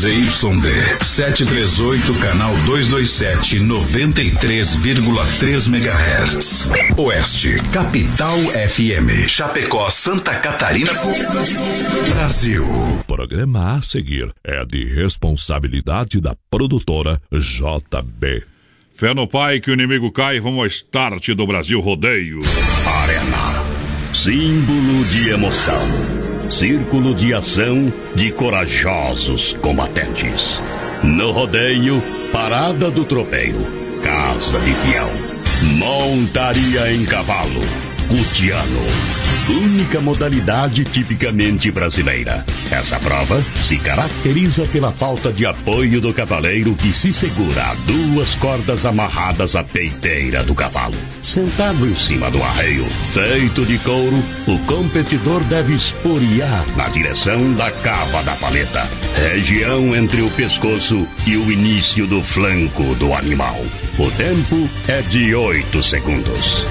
ZYD 738, canal 227, 93,3 MHz. Oeste, Capital FM. Chapecó, Santa Catarina. Brasil. O programa a seguir é de responsabilidade da produtora JB. Fé no pai que o inimigo cai, vamos ao start do Brasil Rodeio. Arena. Símbolo de emoção. Círculo de ação de corajosos combatentes. No rodeio, parada do tropeiro. Casa de fiel. Montaria em cavalo. Cutiano única modalidade tipicamente brasileira. Essa prova se caracteriza pela falta de apoio do cavaleiro que se segura a duas cordas amarradas à peiteira do cavalo. Sentado em cima do arreio, feito de couro, o competidor deve esporear na direção da cava da paleta, região entre o pescoço e o início do flanco do animal. O tempo é de 8 segundos.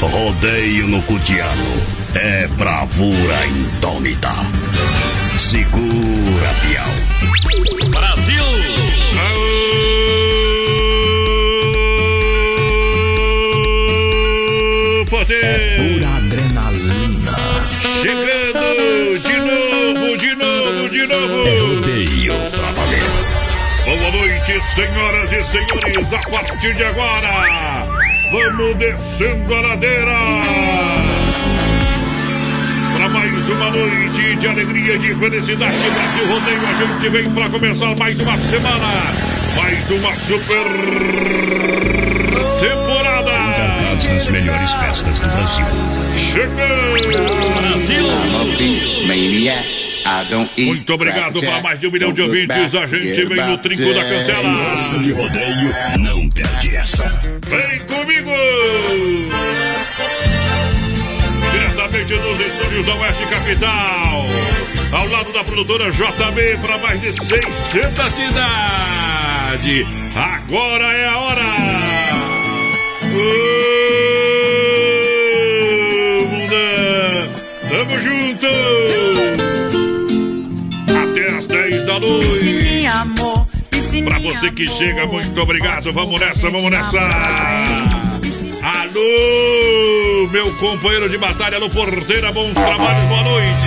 Rodeio no Cutiano. É bravura indômita. Segura, Piau. Brasil! Poder! É pura adrenalina. Chegando de novo, de novo, de novo. É rodeio pra valer. Boa noite, senhoras e senhores. A partir de agora, vamos descendo a ladeira. Uma noite de alegria e de felicidade. Brasil Rodeio, a gente vem para começar mais uma semana. Mais uma super temporada. Capaz das melhores festas do Brasil. Chegando! Brasil! Muito obrigado para mais de um milhão de ouvintes. A gente vem no trinco da cancela. De rodeio, não perde essa. Vem comigo! Diretamente dos estúdios da Oeste Capital. Ao lado da produtora JB para mais de 600 cidades. Agora é a hora! Ô, Mundã! Tamo junto! Até as 10 da noite. Pra você que chega, muito obrigado. Vamos nessa, vamos nessa. Alô, meu companheiro de batalha, alô, porteira, bons trabalhos, boa noite.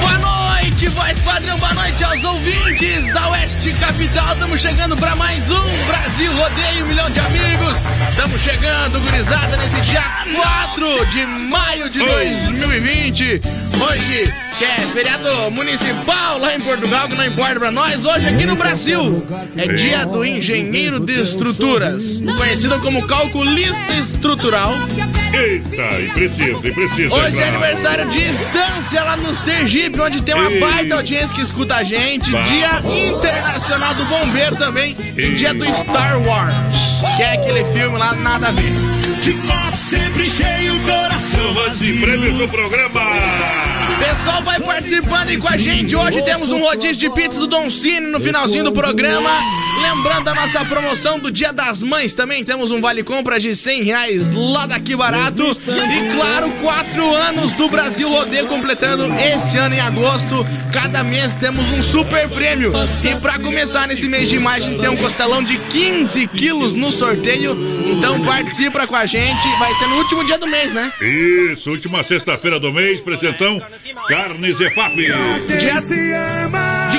Boa noite, voz padrão, boa noite aos ouvintes da Oeste Capital. Estamos chegando para mais um Brasil Rodeio, um milhão de amigos. Estamos chegando, gurizada, nesse dia 4 de maio de 2020. Hoje, que é feriado municipal lá em Portugal, que não importa pra nós. Hoje, aqui no Brasil, é dia do engenheiro de estruturas, conhecido como calculista estrutural. Eita, e precisa, e precisa. Hoje é aniversário de Estância lá no Sergipe, onde tem uma baita audiência que escuta a gente. Dia Internacional do Bombeiro também. E dia do Star Wars, que é aquele filme lá, nada a ver. sempre cheio, coração vazio. prêmios do programa. Pessoal vai participando aí com a gente. Hoje temos um rodízio de pizza do Don Cine no finalzinho do programa. Lembrando a nossa promoção do Dia das Mães também. Temos um vale compra de 100 reais lá daqui barato. E claro, quatro anos do Brasil Rodeio completando esse ano em agosto. Cada mês temos um super prêmio. E pra começar nesse mês de gente tem um costelão de 15 quilos no sorteio. Então participa com a gente. Vai ser no último dia do mês, né? Isso, última sexta-feira do mês, presentão Carnes EFAP. Dia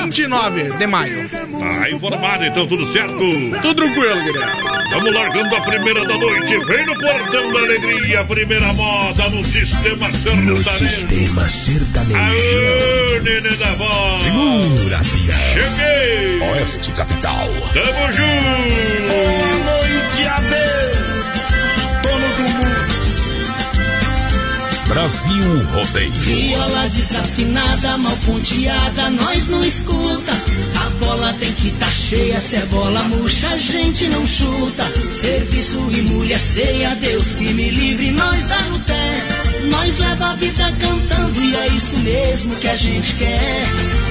29 de maio. Tá informado, então tudo certo? Tudo tranquilo, guilherme. Vamos largando a primeira da noite. Vem no portão da alegria, primeira moda no sistema No sertanejo. sistema sertanejo. Aô, nenê da voz. Segura, Piau. Cheguei. Oeste Capital. Tamo junto. Brasil Rodeio. Viola desafinada, mal ponteada, nós não escuta. A bola tem que tá cheia, se é bola murcha, a gente não chuta. Serviço e mulher feia, Deus que me livre, nós dá no pé. Nós leva a vida cantando e é isso mesmo que a gente quer.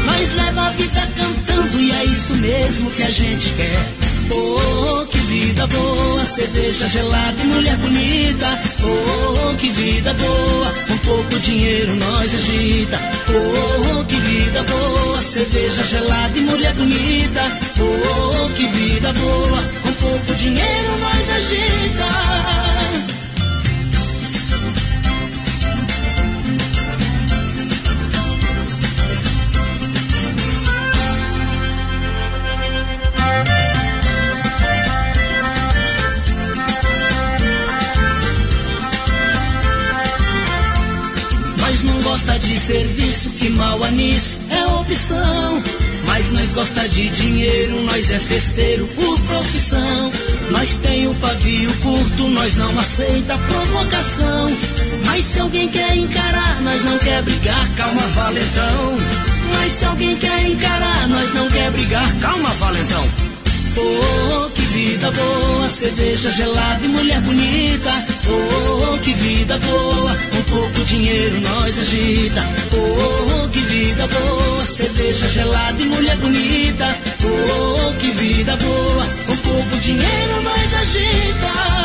Nós leva a vida cantando e é isso mesmo que a gente quer. Oh, que vida boa, cerveja gelada e mulher bonita. Oh, que vida boa, com pouco dinheiro nós agita. Oh, que vida boa, cerveja gelada e mulher bonita. Oh, oh, que vida boa, com pouco dinheiro nós agita. De serviço, que mal nisso, é opção. Mas nós gosta de dinheiro, nós é festeiro por profissão. Nós tem o pavio curto, nós não aceita provocação. Mas se alguém quer encarar, nós não quer brigar, calma valentão. Mas se alguém quer encarar, nós não quer brigar, calma valentão. Oh, que vida boa, cerveja gelada e mulher bonita. Oh, que vida boa, com pouco dinheiro nós agita. Oh, que vida boa, cerveja gelada e mulher bonita. Oh, que vida boa, com pouco dinheiro nós agita.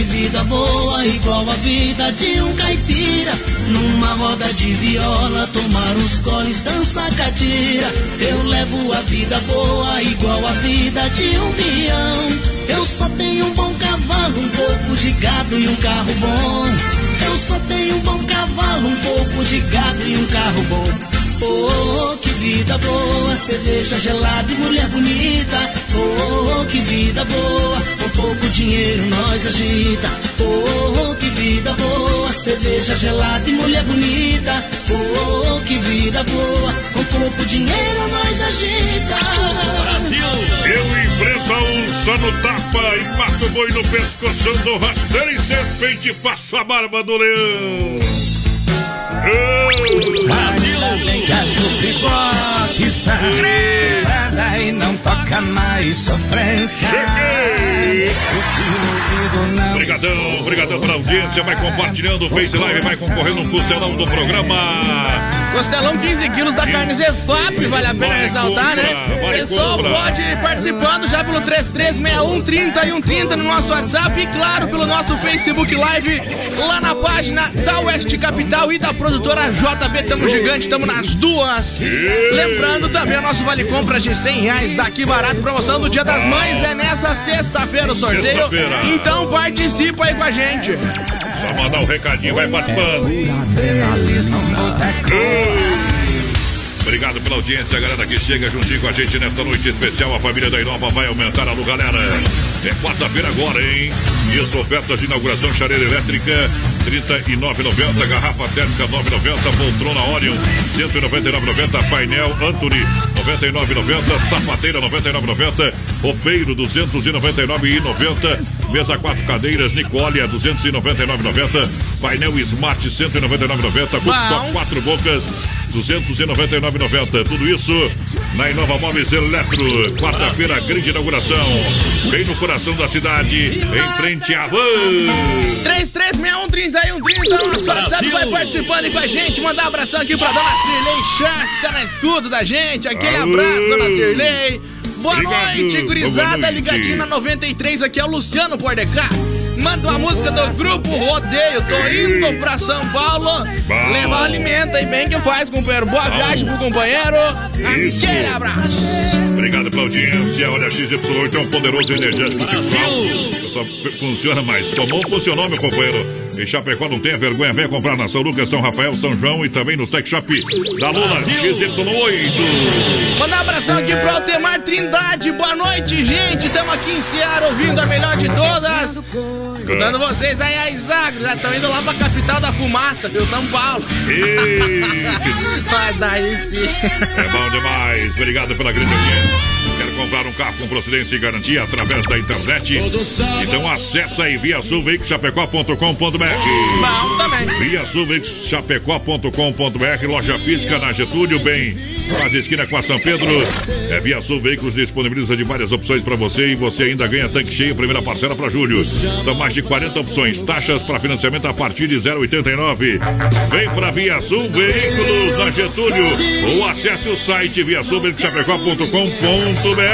Existe vida boa igual a vida de um caipira. Numa roda de viola, tomar os coles, dançar catira. Eu levo a vida boa igual a vida de um peão. Eu só tenho um bom cavalo, um pouco de gado e um carro bom. Eu só tenho um bom cavalo, um pouco de gado e um carro bom. Oh, que vida boa, cerveja gelada e mulher bonita. Oh, que vida boa, com pouco dinheiro nós agita. Oh, que vida boa, cerveja gelada e mulher bonita. Oh, que vida boa, com pouco dinheiro nós agita. Eu enfrento a onça no tapa e passo o boi no pescoção do rasteiro e serpente passo a barba do leão. Brasil! Que a está grada e não toca mais sofrência. Obrigadão, obrigadão pela audiência. Vai compartilhando o Face Live, vai concorrendo um costelão do programa. Costelão 15 quilos da carne Zefap, vale a pena ressaltar, né? Pessoal, pode ir participando já pelo 336130 e 130 no nosso WhatsApp e, claro, pelo nosso Facebook Live, lá na página da Oeste Capital e da produtora JB. Tamo gigante, tamo nas duas. Lembrando também o nosso Vale Compras de 100 reais daqui barato. Promoção do Dia das Mães é nessa sexta-feira o sorteio. Então participa aí com a gente. Só mandar um recadinho, vai participando. adrenalismo no boteco. Obrigado pela audiência, galera que chega juntinho com a gente nesta noite especial. A família da Inova vai aumentar a luz, galera. É quarta-feira agora, hein? Isso, ofertas de inauguração, chareira elétrica, R$ 39,90. Garrafa térmica, R$ 9,90. Poltrona Orion, R$ 199,90. Painel Anthony, R$ 99,90. Sapateira, R$ 99,90. Roupeiro, R$ 299,90. Mesa quatro cadeiras, Nicole, R$ 299,90. Painel Smart, R$ 199,90. Cooktop quatro bocas, 299,90. Tudo isso na Inova Móveis Eletro. Quarta-feira, grande inauguração. Bem no coração da cidade, em frente à van. 33613130, nosso WhatsApp vai participando aí com a gente. Mandar um abração aqui pra dona Cirlei Chá, que tá na escuta da gente. Aquele Alô. abraço, dona Cirlei. Boa Obrigado. noite, gurizada. Boa noite. Ligadinho na 93, aqui é o Luciano Pordecá. Manda uma música do grupo Rodeio. Tô indo pra São Paulo. Bom. Levar alimento aí bem que faz, companheiro. Boa viagem pro companheiro. Isso. Aquele abraço. Obrigado pela audiência. Olha, XY8 é um poderoso energético sexual. Só funciona mais. Tomou, funcionou, meu companheiro. Em Chapecó não tenha vergonha, venha comprar na São Lucas, São Rafael, São João e também no Sex Shop da Lula XY8. Mandar um abração aqui pro Altemar Trindade. Boa noite, gente. Estamos aqui em Seara ouvindo a melhor de todas. Escutando vocês aí, a Isagro. Já estão indo lá pra capital da fumaça, viu? São Paulo. Vai daí sim. É bom demais. Obrigado pela grande audiência. Comprar um carro com procedência e garantia através da internet? Então acessa aí via sulveicochapecó.com.br Bom também. Via sulveicochapecó.com.br Loja física na Getúlio, bem quase esquina com a São Pedro. É Via Sul Veículos disponibiliza de várias opções para você e você ainda ganha tanque cheio, primeira parcela para julho. São mais de 40 opções, taxas para financiamento a partir de 0,89. Vem para Via Sul Veículos na Getúlio ou acesse o site viasulveiculoschapecó.com.br.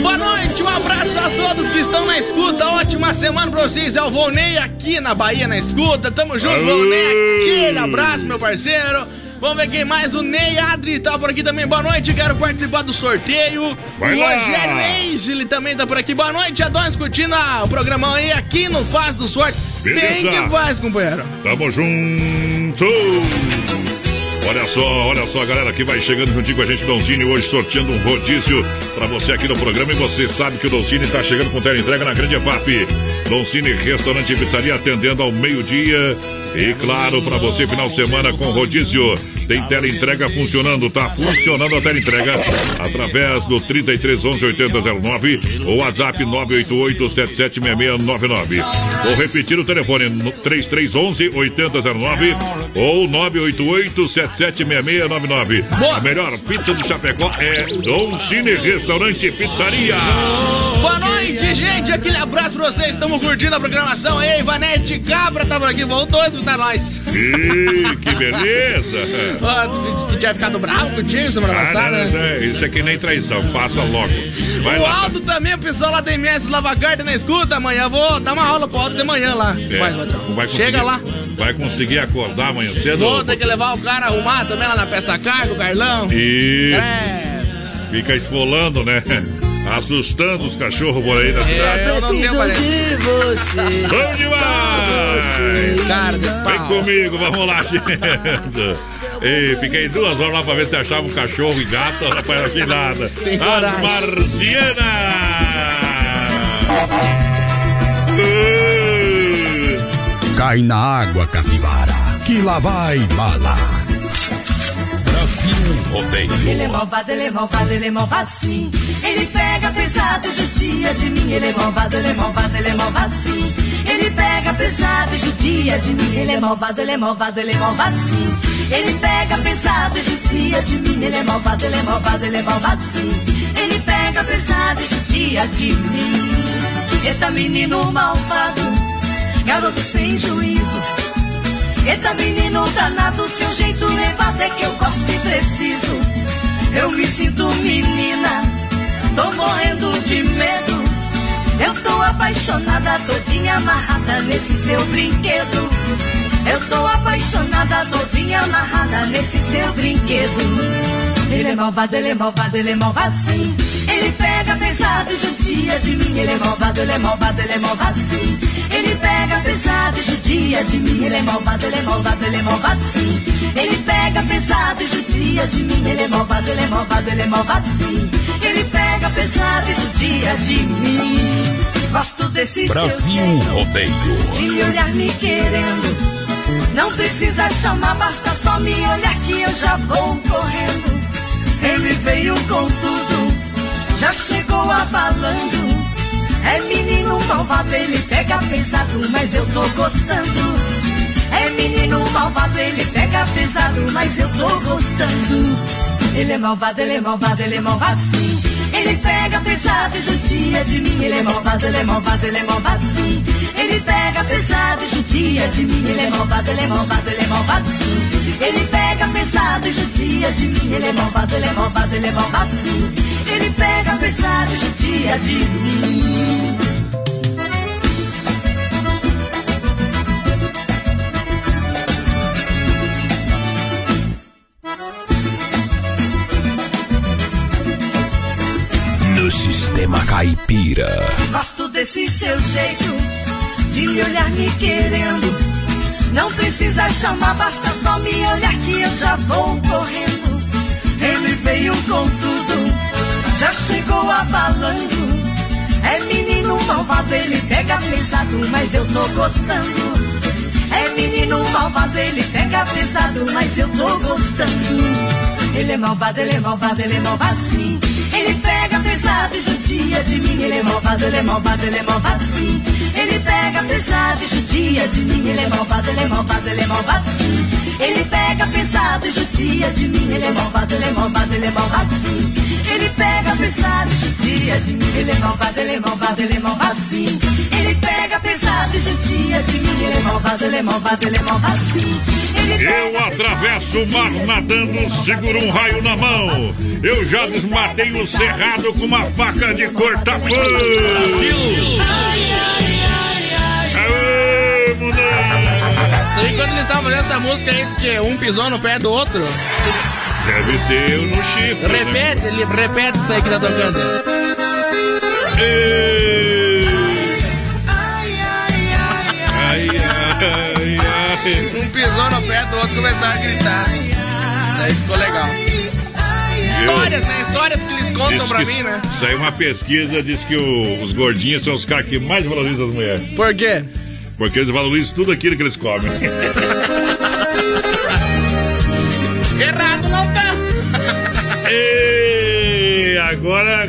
Boa noite, um abraço a todos que estão na escuta. Ótima semana pra vocês. É o Volney aqui na Bahia na escuta. Tamo junto. Volney. Aquele abraço, meu parceiro. Vamos ver quem mais. O Ney Adri tá por aqui também. Boa noite, quero participar do sorteio. Vai o. Rogério ele também tá por aqui. Boa noite, Adonis, curtindo a- o programão aí aqui no Faz do Sorte. Beleza. Tem que faz, companheiro. Tamo junto! Olha só, olha só, galera que vai chegando juntinho com a gente, Doncini, hoje sorteando um rodízio pra você aqui no programa. E você sabe que o Doncini tá chegando com tela entrega na Grande EFAP. Doncini, restaurante e pizzaria atendendo ao meio-dia. E claro, pra você, final de semana com rodízio. Tem tela entrega funcionando, tá funcionando a tela entrega através do 3311 8009 ou WhatsApp 988 776699. Vou repetir o telefone no 3311 8009 ou 988 776699. Boa. A melhor pizza de Chapecó é Dom Cine Restaurante e Pizzaria. Boa noite, gente. Aquele abraço pra vocês. Estamos curtindo a programação aí. Ivanete Cabra tá por aqui. Voltou a escutar nós. Ih, que beleza! Ó, tu, tu tinha ficado bravo contigo semana Ah, passada, não, né? isso é que nem traição, passa logo. Vai o lá. Aldo também, o pessoal lá da MS Lava Carta na escuta. Amanhã vou dar uma aula pro Aldo de manhã lá. É, Vai, vai Chega lá. Vai conseguir acordar amanhã cedo? Vou ter que levar o cara arrumar também lá na peça carga, o Carlão. E É, fica esfolando, né? Assustando os cachorros por aí na cidade. é, eu não tenho parente. Bom demais! Cara de Vem comigo, vamos lá, gente. E fiquei duas horas lá pra ver se achava um cachorro e gato, rapaz, não achei nada. Tem As marcianas! Cai na água, capivara, que lá vai bala. Brasil Rodeio. Ele é malvado, ele é malvado, ele é malvado sim. Ele pega pesado e judia de mim. Ele é malvado, ele é malvado, ele é malvado sim. Ele pega pesado e judia de mim. Ele é malvado, ele é malvado, ele é malvado sim. Ele pega pesado e judia de mim. Ele é malvado, ele é malvado, ele é malvado sim. Ele pega pesado e judia de mim. Eita menino malvado, garoto sem juízo. Eita menino danado, seu jeito levado é que eu gosto e preciso. Eu me sinto menina, tô morrendo de medo. Eu tô apaixonada, todinha amarrada nesse seu brinquedo. Eu tô apaixonada, todinha amarrada nesse seu brinquedo. Ele é malvado, ele é malvado, ele é malvado sim. Ele pega pesado e judia de mim. Ele é malvado, ele é malvado, ele é malvado sim. Ele pega pesado e judia de mim. Ele é malvado, ele é malvado, ele é malvado sim. Ele pega pesado e judia de mim. Ele é malvado, ele é malvado, ele é malvado sim. Ele pega pesado e judia de mim. Gosto desse Brasil Rodeio. de me olhar me querendo. Não precisa chamar, basta só me olhar que eu já vou correndo. Ele veio com tudo, já chegou abalando. É menino malvado, ele pega pesado, mas eu tô gostando. É menino malvado, ele pega pesado, mas eu tô gostando. Ele é malvado, ele é malvado, ele é malvado sim. Ele pega pesado e judia de mim. Ele é malvado, ele é malvado, ele é malvado sim. Ele pega pesado e judia de mim. Ele é malvado, ele é malvado, ele é malvado sim. Ele pega pesado e judia de mim. Ele é malvado, ele é malvado, ele é malvado sim. Ele pega pesado e judia de mim. Sistema caipira. Gosto desse seu jeito de me olhar me querendo. Não precisa chamar, basta só me olhar que eu já vou correndo. Ele veio com tudo, já chegou abalando. É menino malvado, ele pega pesado, mas eu tô gostando. É menino malvado, ele pega pesado, mas eu tô gostando. Ele é malvado, ele é malvado, ele é malvado sim. Ele pega pesado e judia de mim. Ele é malvado, ele é malvado, ele é malvado sim. Ele pega pesado e judia de mim. Ele é malvado, ele é malvado, ele é malvado sim. Ele pega pesado e judia de mim. Ele é malvado, ele é malvado, ele é malvado sim. Ele pega pesado e judia de mim. Ele é malvado, ele é malvado, ele é malvado sim. Ele pega pesado e judia de mim. Ele é malvado, ele é malvado, ele é malvado sim. Eu atravesso o mar nadando, seguro um raio na mão. Eu já desmatei o cerrado com uma faca de cortar pão. Aê, quando eles estavam fazendo essa música aí, disse que um pisou no pé do outro? Deve ser eu no chifre. né? Repete, ele repete isso aí que tá tocando. Ei. Pisou no pé do outro começaram a gritar. Daí ficou legal. Histórias, né? Histórias que eles contam Diz pra mim, né? Saiu uma pesquisa, diz que o- os gordinhos são os caras que mais valorizam as mulheres. Por quê? Porque eles valorizam tudo aquilo que eles comem. Errado não tá. Ei, agora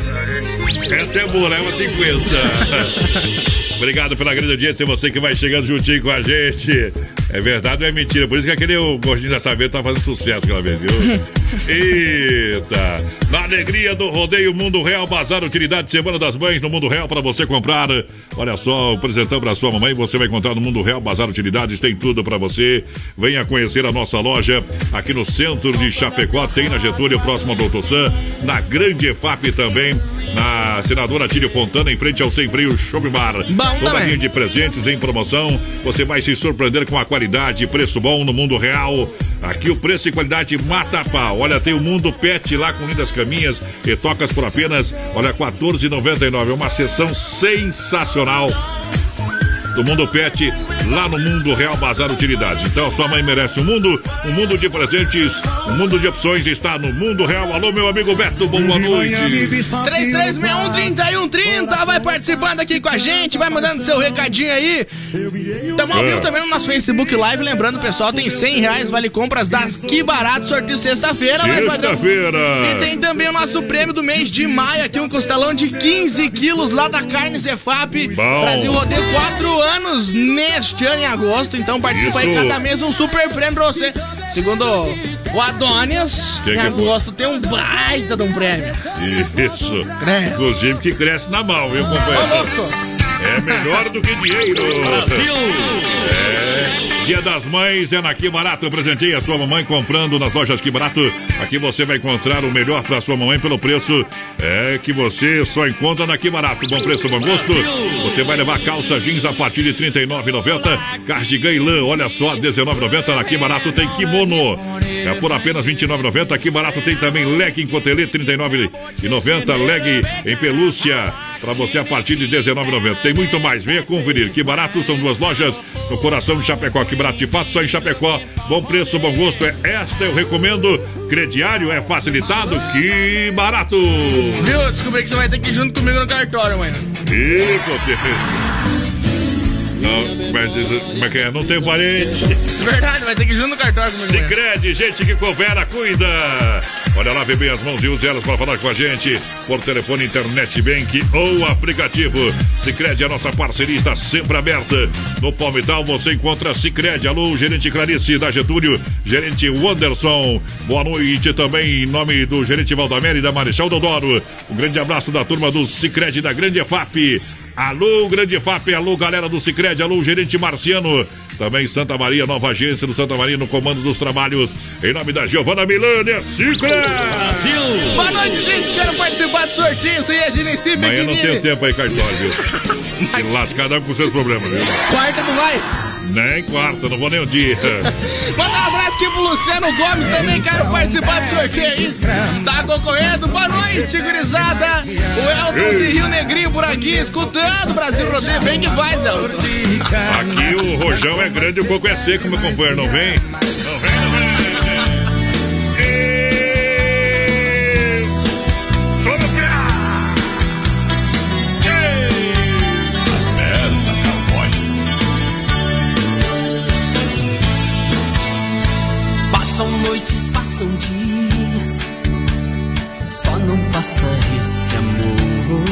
essa é boa, leva 50. Obrigado pela grande audiência, você que vai chegando juntinho com a gente. É verdade ou é mentira? Por isso que aquele gordinho da saber tá fazendo sucesso aquela vez, viu? Eita! Na alegria do rodeio Mundo Real, Bazar Utilidade Semana das Mães no Mundo Real para você comprar. Olha só, apresentando para sua mamãe, você vai encontrar no Mundo Real Bazar Utilidades, tem tudo para você. Venha conhecer a nossa loja aqui no centro de Chapecó, tem na Getúlio, próximo ao Doutor Sam, na Grande EFAP também, na Senadora Tílio Fontana, em frente ao Sem Freio Shop Bar. Bom Toda linha de presentes em promoção, você vai se surpreender com a qualidade, preço bom no Mundo Real. Aqui o preço e qualidade mata a pau. Olha, tem o Mundo Pet lá com lindas caminhas e tocas por apenas, olha, R$ 14,99. É uma sessão sensacional do Mundo Pet lá no Mundo Real Bazar Utilidade. Então, sua mãe merece um mundo, um mundo de presentes, um mundo de opções está no Mundo Real. Alô, meu amigo Beto, boa noite. 33613130 vai participando aqui com a gente, vai mandando seu recadinho aí. Tamo ao vivo É. também no nosso Facebook Live. Lembrando, pessoal, tem 100 reais vale compras das Que Barato, sorteio sexta-feira. vai, padrão. Sexta-feira. E tem também o nosso prêmio do mês de maio aqui, um costelão de 15 quilos lá da Carne Zefap. Bom. Brasil Rodeio, 4 anos neste ano em agosto. Então participa aí Isso. cada mês um super prêmio pra você. Segundo o Adonias, Que em que é? agosto tem um baita de um prêmio. Isso. Credo. Inclusive que cresce na mão, viu, Ô, companheiro? louco! É melhor do que dinheiro. Brasil! É. Dia das Mães é na Que Barato. Eu presenteei a sua mamãe comprando nas lojas Que Barato. Aqui você vai encontrar o melhor para sua mamãe pelo preço é que você só encontra na Que Barato. Bom preço, bom gosto. Você vai levar calça jeans a partir de R$ 39,90. Cardigan e lã, olha só, R$ 19,90. Na Que Barato tem kimono. É por apenas R$ 29,90. Aqui barato tem também legging cotelê, R$ 39,90. Leg em pelúcia para você a partir de R$ 19,90. Tem muito mais, venha conferir. Que barato são duas lojas no coração de Chapecó. Que barato de fato só em Chapecó. Bom preço, bom gosto. É esta eu recomendo. Crediário é facilitado. Que barato! Viu? Descobri que você vai ter que ir junto comigo no cartório amanhã. E Não, mas como é que é? Não tem parente. Verdade, vai ter que ir junto no cartório. Sicredi, gente que coopera, cuida. Olha lá, bem as mãos e use elas para falar com a gente por telefone, internet, bank ou aplicativo. Sicredi, a nossa parceria está sempre aberta. No Palmital você encontra Sicredi. Alô, gerente Clarice da Getúlio, gerente Wanderson. Boa noite também em nome do gerente Valdamere e da Marechal Dodoro. Um grande abraço da turma do Sicredi da Grande EFAP. Alô, Grande FAP, alô, galera do Cicred, alô, gerente Marciano. Também Santa Maria, nova agência do Santa Maria no comando dos trabalhos. Em nome da Giovana Milânia, Cicred! Brasil! Boa noite, gente. Quero participar do sorteio. Isso aí é Genesi Amanhã não tem tempo aí, cartório, viu? E lascada com seus problemas, viu? Quarta não vai. Nem quarta, não vou nem um dia. Manda um abraço aqui pro Luciano Gomes também. Quero participar do sorteio aí. Tá concorrendo. Boa noite, gurizada. O Elton de Rio Negrinho por aqui, escutando Brasil Rodeio. Vem que faz, Elton. Aqui o rojão é grande e o coco é seco, meu companheiro. Não vem? Não vem, faça esse amor.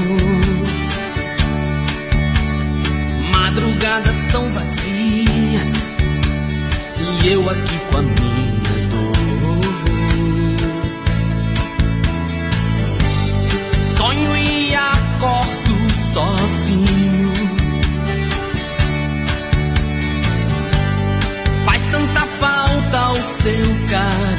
Madrugadas tão vazias e eu aqui com a minha dor. Sonho e acordo sozinho. Faz tanta falta o seu carinho.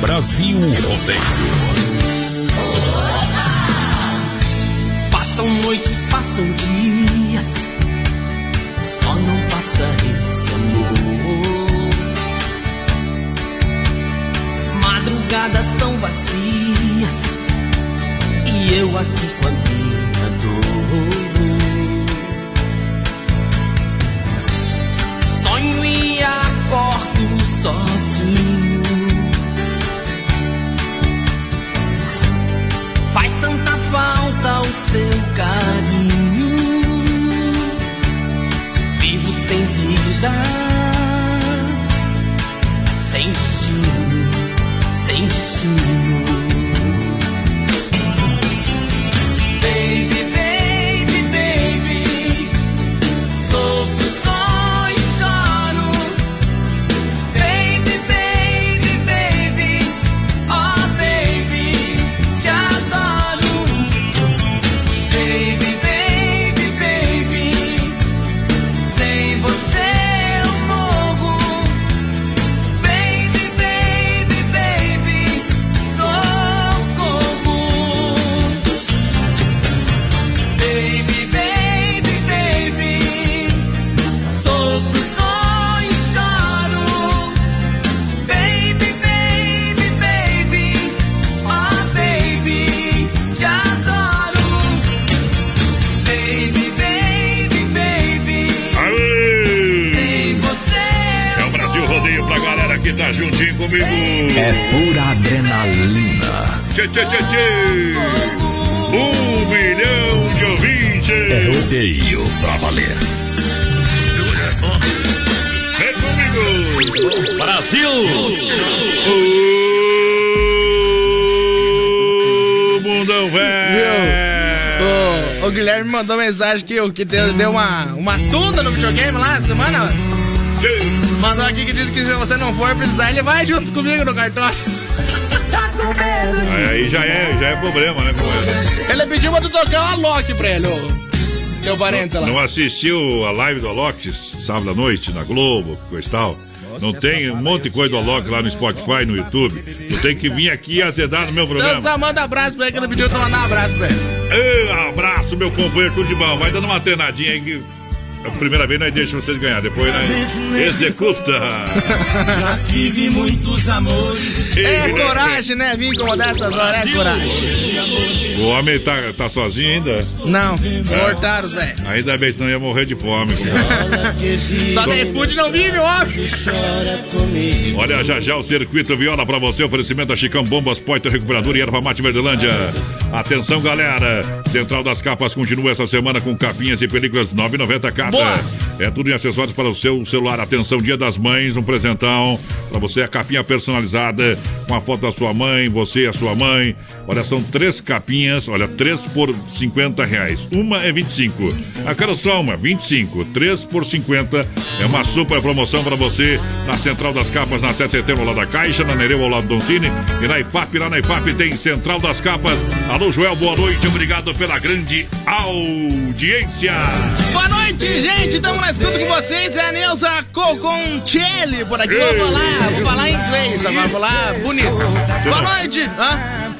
Brasil Rodeio. Passam noites, passam dias, só não passa esse amor. Madrugadas tão vazias, e eu aqui carinho. Vivo sem vida, mandou mensagem que, o- que deu, deu uma, uma tunda no videogame lá semana. Mandou aqui que disse que se você não for precisar, ele vai junto comigo no cartório. Aí, aí já é, já é problema, né, com ele? Ele pediu pra tu tocar o Alok pra ele, ô. Teu parente lá. Não assistiu a live do Alok sábado à noite na Globo, coisa e tal? Não tem um monte de coisa do Alok lá no Spotify, no YouTube. Tu tem que vir aqui azedar no meu Então programa. só manda abraço pra ele que ele pediu pra eu mandar um abraço pra ele. Ei, meu companheiro, bom. Vai dando uma treinadinha aí que a primeira vez nós deixamos vocês ganhar, depois nós executa. Já tive muitos amores. É coragem, né? Vim incomodar essas horas, é coragem. O homem tá, tá sozinho ainda? Não, cortaram, velho. Ainda bem, senão ia morrer de fome. Só da iFood não vive, óbvio. Olha, já já o Circuito Viola pra você, oferecimento da Chicão Bombas, Poiter Recuperador e Erva Mate Verdelândia. Atenção, galera. Central das Capas continua essa semana com capinhas e películas 9,90 Boa. É tudo em acessórios para o seu celular. Atenção, Dia das Mães, um presentão para você, a capinha personalizada com a foto da sua mãe, você e a sua mãe. Olha, são três capinhas, olha, três por 50 reais. Uma é 25. A cada só uma, 25. Três por 50 é uma super promoção para você na Central das Capas, na 7 de setembro, lá da Caixa, na Nereu, ao lado do Doncini. E na IFAP, lá na IFAP tem Central das Capas. Alô, Joel, boa noite. Obrigado pela grande audiência. Boa noite, gente. Estamos na escuta com vocês. É a Neuza Coconcelli por aqui. Vou Ei. falar, vou falar em inglês agora. Vou falar bonito. Boa noite. Hã?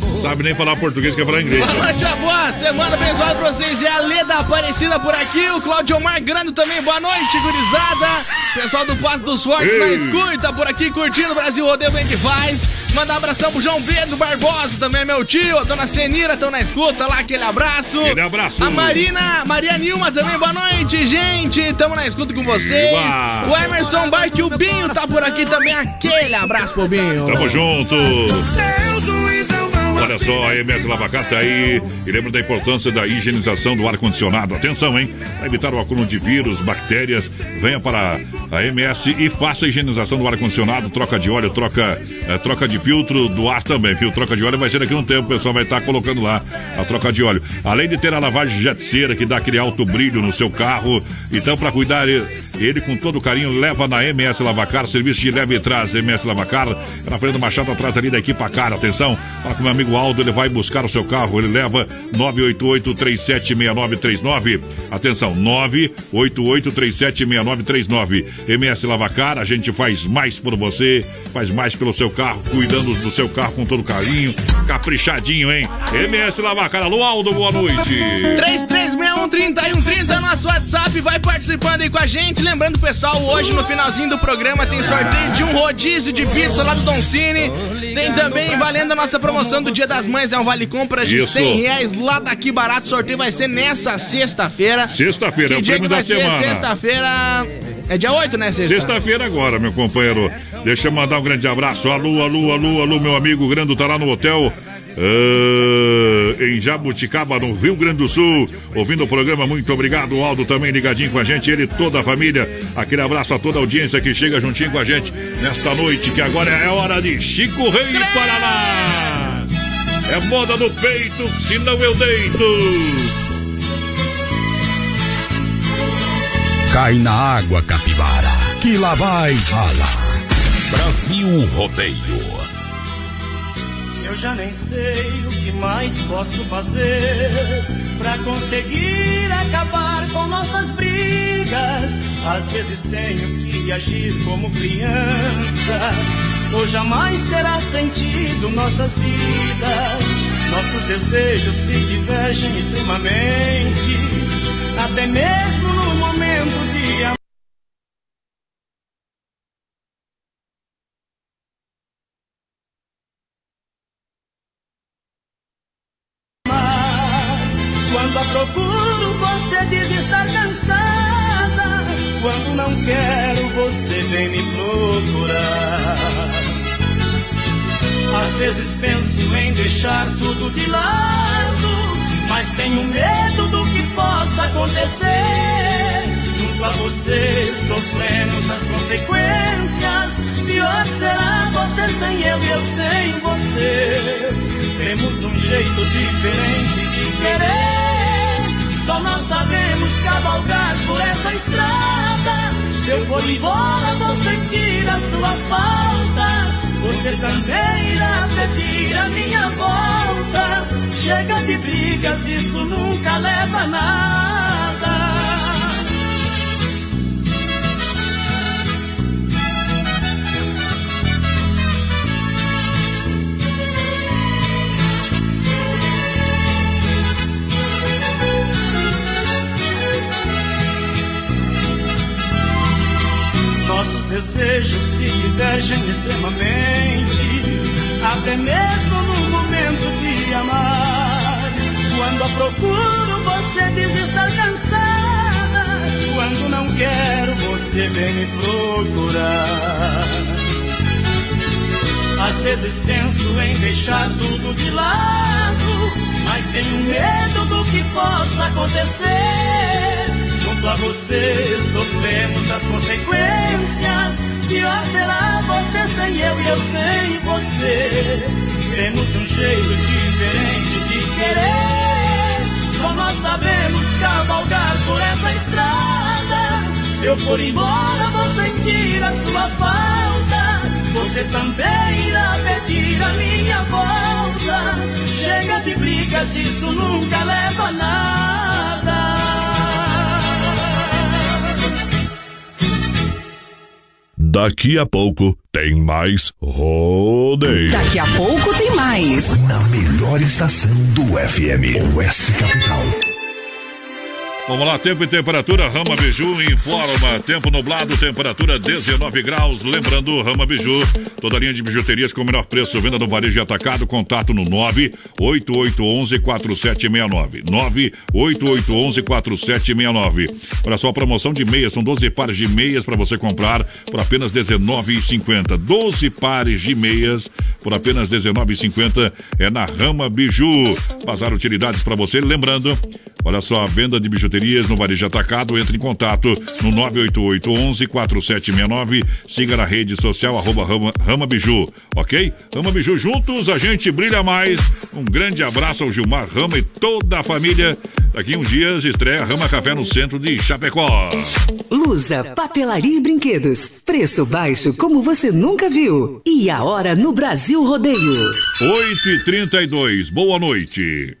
Não sabe nem falar português, quer falar inglês. Boa noite, boa semana abençoada pra vocês. É a Leda Aparecida por aqui, o Claudio Omar Grande também. Boa noite, gurizada. Pessoal do Passo dos Fortes na escuta por aqui, curtindo o Brasil Rodeio Bem que faz. Mandar um abração pro João Pedro Barbosa, também meu tio. A dona Senira estão na escuta lá, aquele abraço. Aquele abraço. A Marina, Maria Nilma também, boa noite, gente. Tamo na escuta com vocês. Eba. O Emerson Barque, o Binho tá por aqui também. Aquele abraço pro Binho. Tamo junto. Olha só, a MS Lavacar tá aí. E lembra da importância da higienização do ar-condicionado. Atenção, hein? Para evitar o acúmulo de vírus, bactérias, venha para a MS e faça a higienização do ar-condicionado. Troca de óleo, troca, eh, troca de filtro do ar também. Viu? Troca de óleo vai ser daqui a um tempo. O pessoal vai estar colocando lá a troca de óleo. Além de ter a lavagem de jet cera, que dá aquele alto brilho no seu carro. Então, para cuidar eh, Ele com todo carinho leva na MS Lavacar, serviço de leve e traz. MS Lavacar, é na frente do Machado, atrás ali da equipe Cara. Atenção, fala com meu amigo Aldo, ele vai buscar o seu carro, ele leva 988-376939. Atenção, 988-376939. MS Lavacar, a gente faz mais por você, faz mais pelo seu carro, cuidando do seu carro com todo carinho. Caprichadinho, hein? MS Lavacar. Alô, Aldo, boa noite. 3361 é nosso WhatsApp, vai participando aí com a gente. Lembrando, pessoal, hoje no finalzinho do programa tem sorteio de um rodízio de pizza lá do Don Cine. Tem também valendo a nossa promoção do Dia das Mães, é um vale compras de Isso. 100 reais lá daqui barato. O sorteio vai ser nessa sexta-feira. Sexta-feira, é o prêmio da semana. Sexta-feira. É dia 8, né, sexta? Sexta-feira agora, meu companheiro. Deixa eu mandar um grande abraço. Alô, alô, alô, alô, meu amigo Grando tá lá no hotel. Ah, em Jabuticaba, no Rio Grande do Sul, ouvindo o programa. Muito obrigado, o Aldo também ligadinho com a gente, ele e toda a família. Aquele abraço a toda a audiência que chega juntinho com a gente nesta noite, que agora é hora de Chico Rei Paraná. É moda no peito, senão eu deito. Cai na água, capivara, que lá vai bala. Brasil Rodeio. Eu já nem sei o que mais posso fazer pra conseguir acabar com nossas brigas. Às vezes tenho que agir como criança, ou jamais terá sentido nossas vidas. Nossos desejos se divergem extremamente, até mesmo no momento de amor. Procuro, você diz estar cansada. Quando não quero, você vem me procurar. Às vezes penso em deixar tudo de lado, mas tenho medo do que possa acontecer. Junto a você sofremos as consequências. Pior será você sem eu e eu sem você. Temos um jeito diferente de querer. Nós sabemos cavalgar por essa estrada. Se eu for embora, vou sentir a sua falta. Você também irá pedir a minha volta. Chega de brigas, isso nunca leva a nada. Daqui a pouco tem mais rodeio. Daqui a pouco tem mais. Na melhor estação do FM, Oeste Capital. Vamos lá, tempo e temperatura, Rama Biju informa, tempo nublado, temperatura 19 graus, lembrando, Rama Biju, toda linha de bijuterias com o menor preço, venda no varejo e atacado, contato no 98811-4769, 98811-4769. Olha só, promoção de meias, são 12 pares de meias para você comprar por apenas R$19,50, 12 pares de meias por apenas R$19,50 é na Rama Biju, bazar utilidades para você, lembrando, Olha só, a venda de bijuterias no Varejo Atacado. Entre em contato no 988 11 4769. Siga na rede social arroba Rama, Rama Biju, ok? Rama Biju juntos, a gente brilha mais. Um grande abraço ao Gilmar Rama e toda a família. Daqui uns dias estreia Rama Café no centro de Chapecó. Lusa, papelaria e brinquedos. Preço baixo como você nunca viu. E a hora no Brasil Rodeio. 8 e 32 boa noite.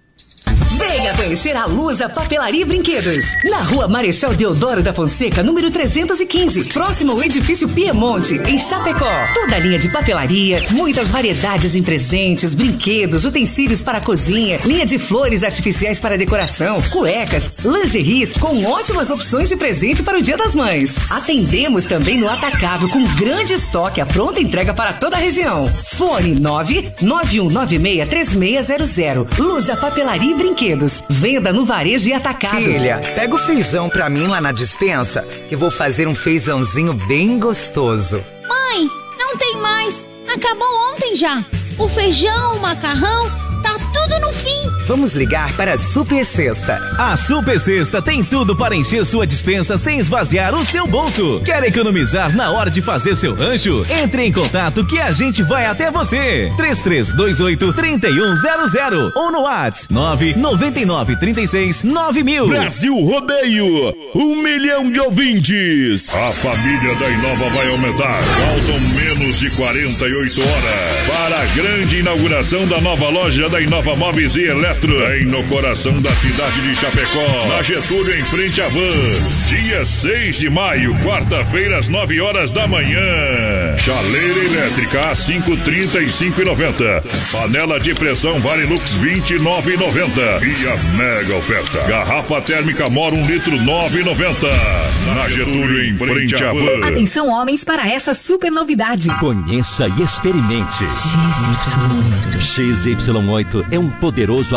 Venha conhecer a Lusa Papelaria e Brinquedos. Na rua Marechal Deodoro da Fonseca, número 315. Próximo ao edifício Piemonte, em Chapecó. Toda a linha de papelaria, muitas variedades em presentes, brinquedos, utensílios para cozinha, linha de flores artificiais para decoração, cuecas, lingeries com ótimas opções de presente para o Dia das Mães. Atendemos também no atacável com grande estoque, a pronta entrega para toda a região. Fone 991963600. Lusa Papelaria e Brinquedos. Venda no varejo e atacado. Filha, pega o feijão pra mim lá na dispensa, que vou fazer um feijãozinho bem gostoso. Mãe, não tem mais. Acabou ontem já. O feijão, o macarrão, tá tudo no fim. Vamos ligar para a Super Sexta. A Super Sexta tem tudo para encher sua dispensa sem esvaziar o seu bolso. Quer economizar na hora de fazer seu rancho? Entre em contato que a gente vai até você. 3328 3100 ou no WhatsApp 999 36 9000. Brasil Rodeio, um milhão de ouvintes. A família da Inova vai aumentar. Faltam menos de 48 horas para a grande inauguração da nova loja da Inova Móveis e Eletro, bem no coração da cidade de Chapecó, na Getúlio, em frente à Van. Dia 6 de maio, quarta-feira, às 9 horas da manhã. Chaleira elétrica a 5,35,90. Panela de pressão Varilux 29,90. E a mega oferta. Garrafa térmica Mora 1 litro 9,90. Na Getúlio, em frente à Van. Atenção, homens, para essa super novidade. Conheça e experimente. XY8 é um poderoso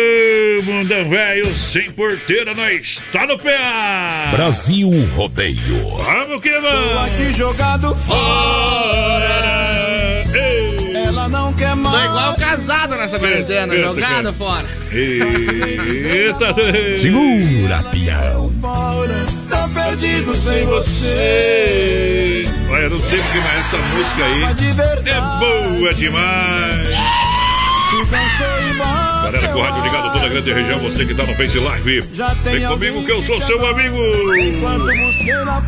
mundão velho, sem porteira, nós está no pé. Brasil Rodeio. Vamos que Tô vamos. aqui jogado fora. Ela não quer mais. Tô igual casado nessa quarentena, Eita, jogado cara. fora. Eita, Segura, pião. Tá perdido sem você. Olha, eu não sei porque, mas essa música aí é boa demais. Galera com o rádio ligado toda a grande região, você que tá no Face Live, vem comigo que eu sou seu amigo.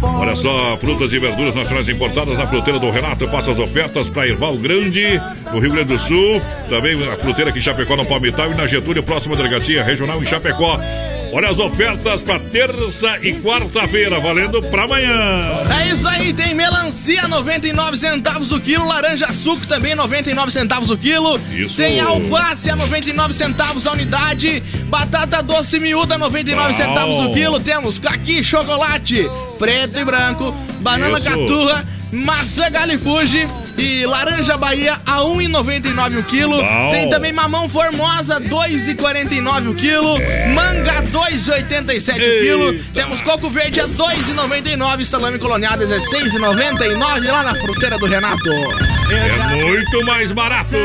Olha só, frutas e verduras nacionais importadas na fruteira do Renato. Passa as ofertas para Irval Grande, no Rio Grande do Sul. Também a fruteira aqui em Chapecó, no Palmital e na Getúlio, próxima delegacia regional em Chapecó. Olha as ofertas para terça e quarta-feira, valendo para amanhã. É isso aí, tem melancia 99 centavos o quilo, laranja suco também 99 centavos o quilo. Isso. Tem alface a 99 centavos a unidade, batata doce miúda 99 Bom. centavos o quilo. Temos caqui chocolate preto e branco, banana Isso. caturra, maçã galifuge e laranja Bahia a 1,99 o quilo. Bom. Tem também mamão formosa 2,49 o quilo, manga 2,87 o quilo. Temos coco verde a 2,99, salame colonial 16,99 lá na fruteira do Renato. É muito mais barato.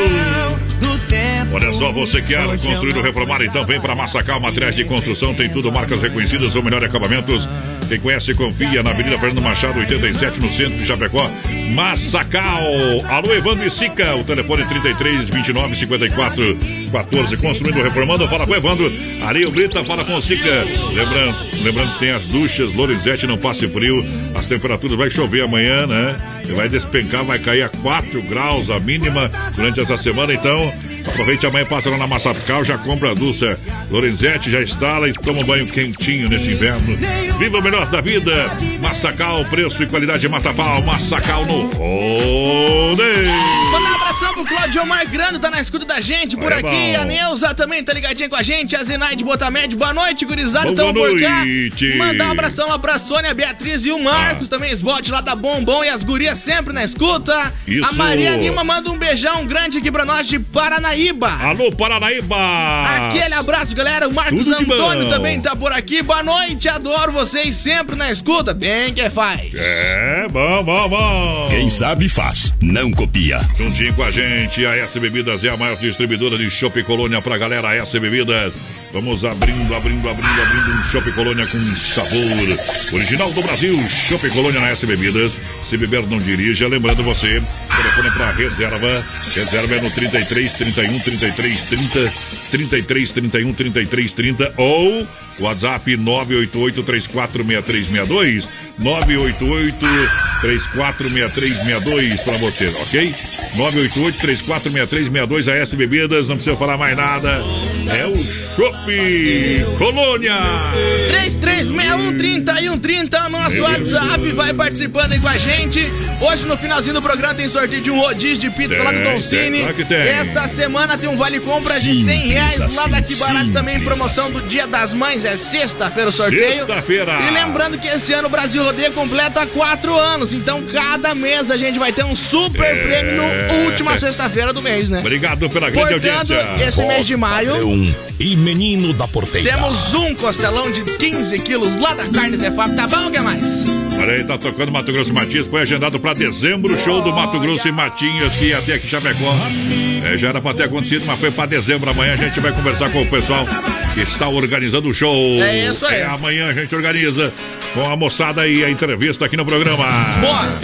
Olha só, você quer construir ou reformar, então vem para Massacal Materiais de Construção, tem tudo, marcas reconhecidas, ou melhor, acabamentos. Quem conhece, confia na Avenida Fernando Machado, 87, no centro de Chapecó. Massacal. Alô, Evandro e Sica, o telefone 33 29 54 14. Construindo reformando, fala com o Evandro. Areia Brita, fala com o Sica. Lembrando, lembrando que tem as duchas, Lorenzetti, não passe frio. As temperaturas vai chover amanhã, né? Vai despencar, vai cair a 4 graus a mínima durante essa semana, então. Aproveite amanhã, passa lá na Massacal, já compra a Dulce Lorenzetti, já instala e toma um banho quentinho nesse inverno. Viva o melhor da vida! Massacal, preço e qualidade mata pau. Massacal no Rodeio. Mandar um abração pro Claudio Omar Grando, tá na escuta da gente por aqui. A Neuza também tá ligadinha com a gente. A Zenaide Botamed, boa noite, gurizada. Boa Tamo por cá. noite. Mandar um abração lá pra Sônia, Beatriz e o Marcos, também esbote lá da Bombom e as gurias sempre na escuta. Isso. A Maria Lima manda um beijão grande aqui pra nós de Paranaíba. Alô, Paranaíba! Aquele abraço, galera. O Marcos Tudo Antônio bom. também tá por aqui. Boa noite, adoro vocês sempre na escuta. Bem que faz. É, bom, bom, bom. Quem sabe faz, não copia. Juntinho com a gente, a S Bebidas é a maior distribuidora de Chopp Colônia pra galera S Bebidas. Vamos abrindo, abrindo, abrindo, abrindo um Chopp Colônia com sabor original do Brasil. Chopp Colônia na S Bebidas. Se beber, não dirija. Lembrando você, telefone para reserva. Reserva é no 33 31 33 30 33 31 33 30 ou WhatsApp 988 346362 988 346362 para você, ok? 988 346362 AS Bebidas, não precisa falar mais nada. É o Chopp Colônia. 336130 e 130 é o nosso WhatsApp. Vai participando aí com a gente. Hoje, no finalzinho do programa, tem sorteio de um rodízio de pizza Tem, lá do Don Cine. claro tem. Essa semana tem um vale compra de 100 Simples reais lá daqui barato também. Promoção do Dia das Mães. É sexta-feira o sorteio. Sexta-feira. E lembrando que esse ano o Brasil Rodeio completa 4 anos. Então, cada mês a gente vai ter um super É. prêmio no última sexta-feira do mês, né? Obrigado pela grande Portanto, audiência. esse mês de maio. E menino da porteira. Temos um costelão de 15 quilos lá da Carne Zé Fábio. Tá bom, o que mais? Olha aí, tá tocando Mato Grosso e Matias. Foi agendado pra dezembro o show do Mato Grosso e Matinhas, que ia até aqui em Chapecó. É, já era pra ter acontecido, mas foi pra dezembro. Amanhã a gente vai conversar com o pessoal está organizando o show. É isso aí. É, amanhã a gente organiza com a moçada e a entrevista aqui no programa. Bora!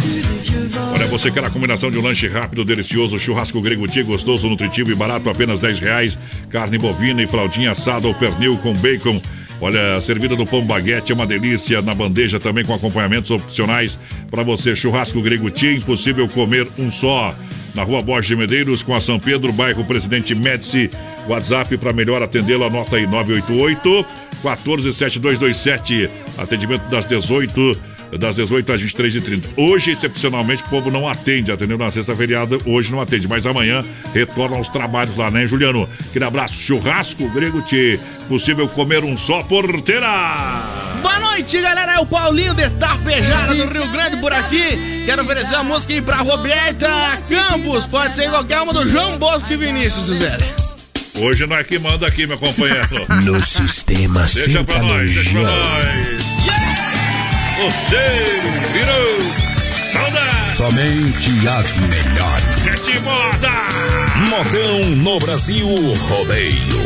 Olha, você quer a combinação de um lanche rápido, delicioso, churrasco grego tia, gostoso, nutritivo e barato, apenas 10 reais. Carne bovina e fraldinha assada ou pernil com bacon. Olha, servida no pão baguete é uma delícia. Na bandeja também com acompanhamentos opcionais para você. Churrasco grego tia, impossível comer um só. Na rua Borges de Medeiros, com a São Pedro, bairro Presidente Médici. WhatsApp para melhor atendê-lo, anota aí 988 147227. Atendimento das 18 das 18 às 23h30. Hoje, excepcionalmente, o povo não atende, atendeu na sexta feriada, hoje não atende, mas amanhã retorna aos trabalhos lá, né, Juliano? Aquele abraço, churrasco grego te possível comer um só porteira. Boa noite, galera. É o Paulinho de Tapejara do Rio Grande por aqui. Quero oferecer uma música aí pra Roberta Campos. Pode ser qualquer uma do João Bosco e Vinícius, Zé. Hoje não é que manda aqui, meu companheiro. No sistema Deixa pra nós, deixa pra nós. Você virou saudade. Somente as melhores. Mete moda. Modão no Brasil Rodeio.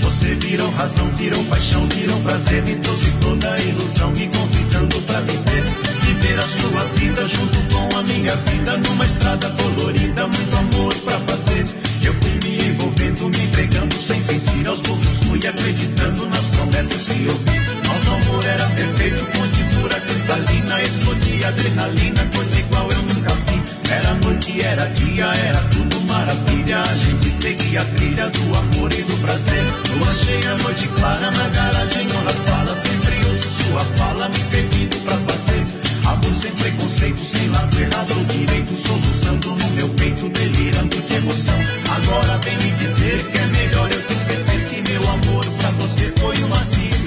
Você virou razão, virou paixão, virou prazer, me trouxe toda a ilusão, me convidando pra viver. Viver a sua vida junto com a minha vida, numa estrada colorida, muito amor pra fazer. Eu fui me envolvendo, me entregando sem sentir, aos poucos fui acreditando nas promessas que ouvi. Nosso amor era perfeito, fonte pura, cristalina, explodia adrenalina, coisa igual eu nunca vi. Era noite, era dia, era tudo maravilha. A gente seguia a trilha do amor e do prazer. Lua cheia, noite clara, na garagem ou na sala. Sempre ouço sua fala, me pedindo pra preconceito, sem lado errado ou direito. Soluçando no meu peito, delirando de emoção. Agora vem me dizer que é melhor eu te esquecer. Que meu amor pra você foi uma simples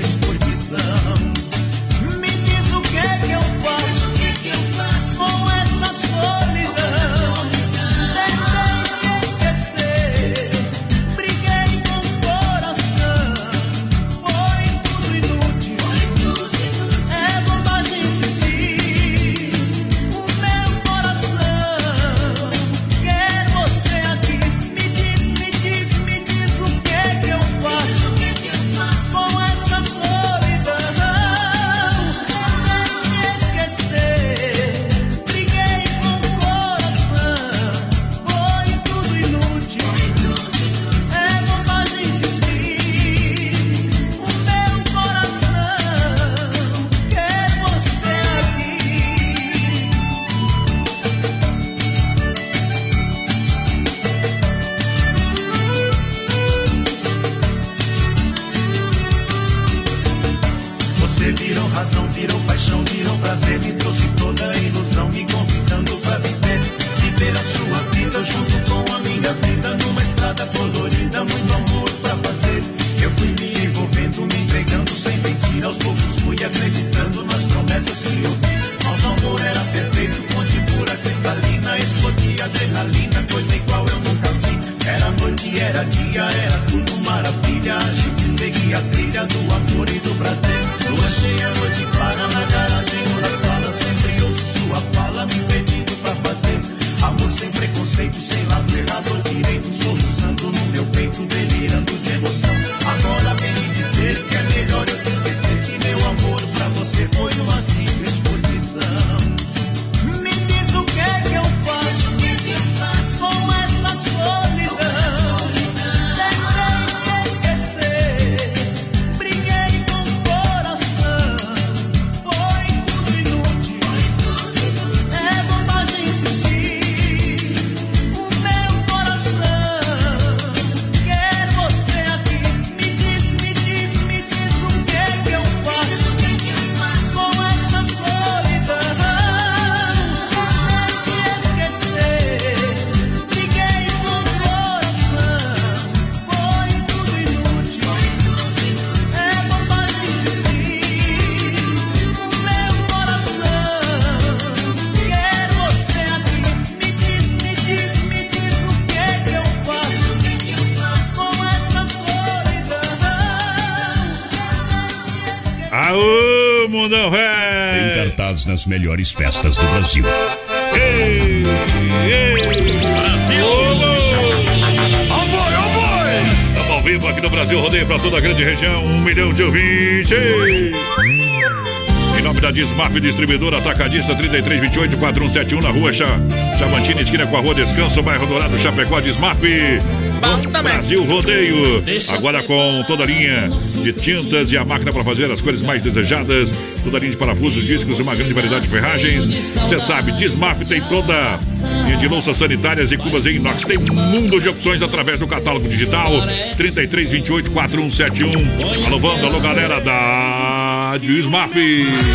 nas melhores festas do Brasil. Ei, ei, Brasil! Boi, ó boi! Estamos ao vivo aqui no Brasil, rodeio para toda a grande região, um milhão de ouvintes! Em nome da Dismaf Distribuidora Atacadista 3328-4171 na rua Cha Chavantina, esquina com a rua Descanso, bairro Dourado, Chapecó, Dismaf. Brasil Rodeio. Agora com toda a linha de tintas e a máquina para fazer as cores mais desejadas. Toda a linha de parafusos, discos e uma grande variedade de ferragens. Você sabe, Dismaf tem toda linha de louças sanitárias e cubas em inox. Tem um mundo de opções através do catálogo digital 3328-4171. Alô, Wanda, alô, galera da Dismaf.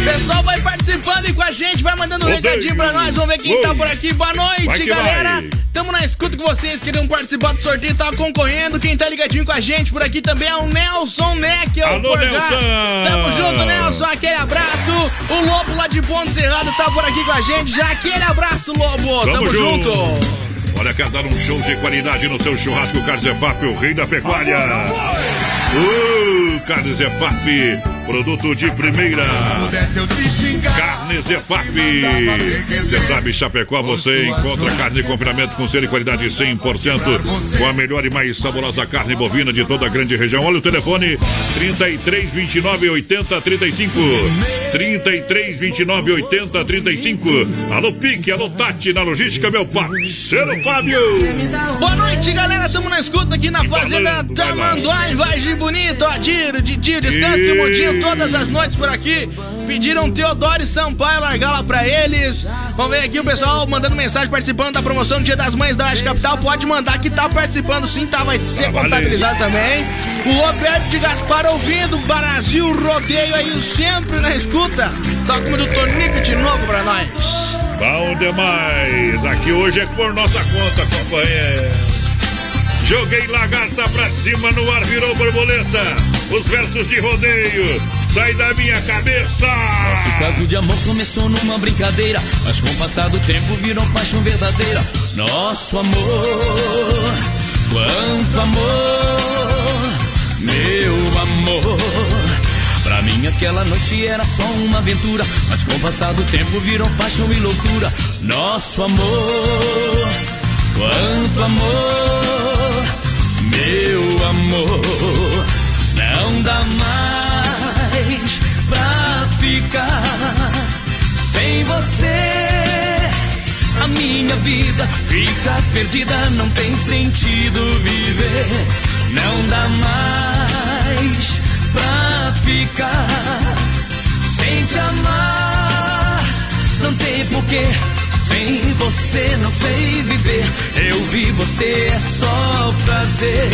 Pessoal vai participando e com a gente, vai mandando um recadinho pra nós. Vamos ver quem tá Oi. por aqui. Boa noite, galera. vai. Tamo na escuta com vocês, queriam participar do sorteio, tá concorrendo. Quem tá ligadinho com a gente por aqui também é o Nelson Neck, é o Alô. Nelson. Tamo junto, Nelson. Aquele abraço. O Lobo lá de Ponte Serrado tá por aqui com a gente. Já aquele abraço, Lobo. Tamo, junto. Olha, quer dar um show de qualidade no seu churrasco Carzefap, o rei da pecuária. Uh, Carne Zefap, produto de primeira. Carne Zefap. Você sabe, Chapecó, você encontra carne de confinamento com selo e qualidade 100%, com a melhor e mais saborosa carne bovina de toda a grande região. Olha o telefone, 33 29 80 35. 33 29 80 35. Alô, Pique, alô, Tati, na logística, meu parceiro Fábio. Boa noite, galera. Tamo na escuta aqui na Fazenda Tamanduá, em Vargem Bonito. Adiro, Didi, Descanso e Mundinho todas as noites por aqui. Pediram Teodoro e Sampaio largar lá pra eles. Vamos ver aqui o pessoal mandando mensagem, participando da promoção do Dia das Mães da Oeste Capital. Pode mandar que tá participando sim, tá? Vai ser contabilizado também. O Roberto de Gaspar ouvindo Brasil Rodeio aí sempre na escuta. Toca uma do Tonico de novo pra nós. Bom demais. Aqui hoje é por nossa conta, companheiro. Joguei lagarta pra cima no ar, virou borboleta. Os versos de rodeio. Sai da minha cabeça. Nosso caso de amor começou numa brincadeira, mas com o passar do tempo virou paixão verdadeira. Nosso amor, quanto amor, meu amor. Pra mim aquela noite era só uma aventura, mas com o passar do tempo virou paixão e loucura. Nosso amor, quanto amor, meu amor. Não dá mais pra ficar sem você. A minha vida fica perdida, não tem sentido viver. Não dá mais pra ficar sem te amar. Não tem porquê. Sem você não sei viver. Eu vi você é só prazer,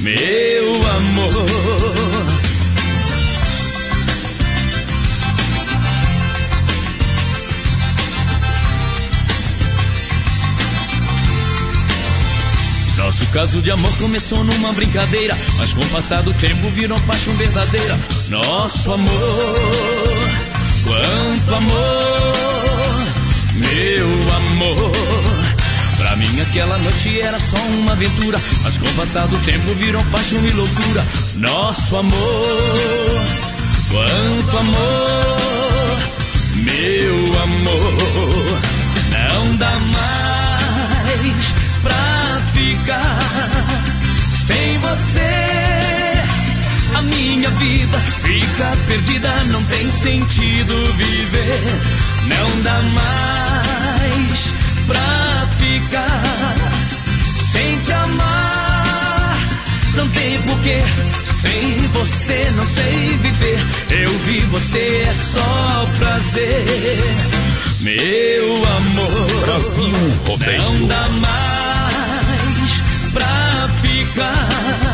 meu amor. caso de amor começou numa brincadeira, mas com o passar do tempo virou paixão verdadeira. Nosso amor, quanto amor, meu amor. Pra mim aquela noite era só uma aventura, mas com o passar do tempo virou paixão e loucura. Nosso amor, quanto amor, meu amor. Não dá mais pra ficar sem você. A minha vida fica perdida, não tem sentido viver. Não dá mais pra ficar sem te amar. Não tem porquê, sem você não sei viver. Eu vi você é só prazer. Meu amor, Brasil Rodeio. não dá mais pra ficar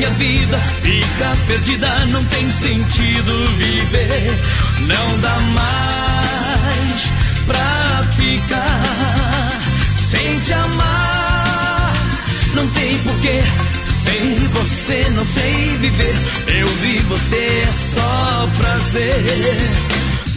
minha vida fica perdida, não tem sentido viver. Não dá mais pra ficar sem te amar. Não tem porquê. Sem você não sei viver. Eu vi você é só prazer.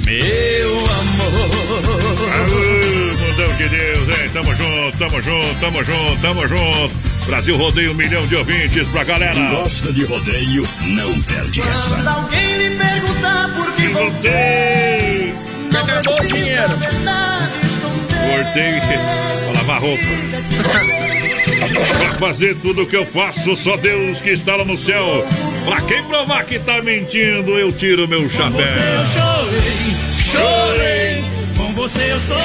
Meu amor. Alô, mundão de Deus, hein? Tamo junto, tamo junto, tamo junto, tamo junto. Brasil rodeia um milhão de ouvintes pra galera. Gosta de rodeio? Não perde essa. Quando alguém lhe perguntar por que voltei, acabou o dinheiro. Cortei pra lavar roupa. pra fazer tudo o que eu faço, só Deus que está lá no céu. Pra quem provar que tá mentindo, eu tiro meu chapéu. chorei, chorei. Com você eu sofri,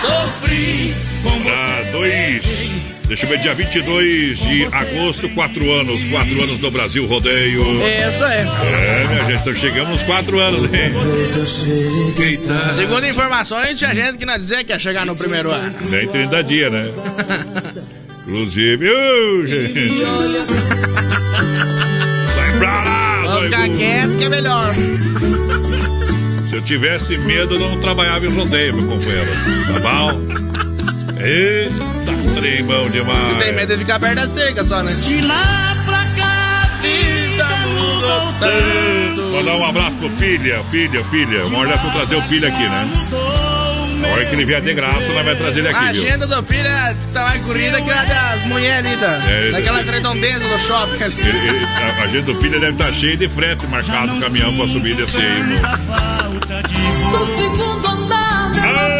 sofri. Com você Tá, dois. Deixa eu ver, dia 22 de agosto, quatro anos. Quatro anos do Brasil Rodeio. Isso é. É, minha gente, então chegamos nos quatro anos, hein? Eita. Segundo informações, tinha gente que não dizia que ia chegar no primeiro ano. Nem 30 dias, né? Inclusive, ô, gente. Sai pra lá, Vamos ficar quieto que é melhor. Se eu tivesse medo, eu não trabalhava em rodeio, meu companheiro. Tá bom? Eita, trem bom Tu tem demais. medo de ficar perto da cerca só, né? De lá pra cá, a vida mudou tanto. Mandar um abraço pro Pilha, Pilha, Pilha. Uma hora vamos trazer o Pilha aqui, né? A hora que ele vier de graça, nós vamos trazer ele A aqui, viu? agenda do Pilha tá mais corrida que a das mulheres ali, da, É, ele- daquelas redondezas do shopping. Ele- ele- a, a agenda do Pilha deve estar cheia de frete marcado o caminhão pra subir e descer aí, meu. Do segundo andar.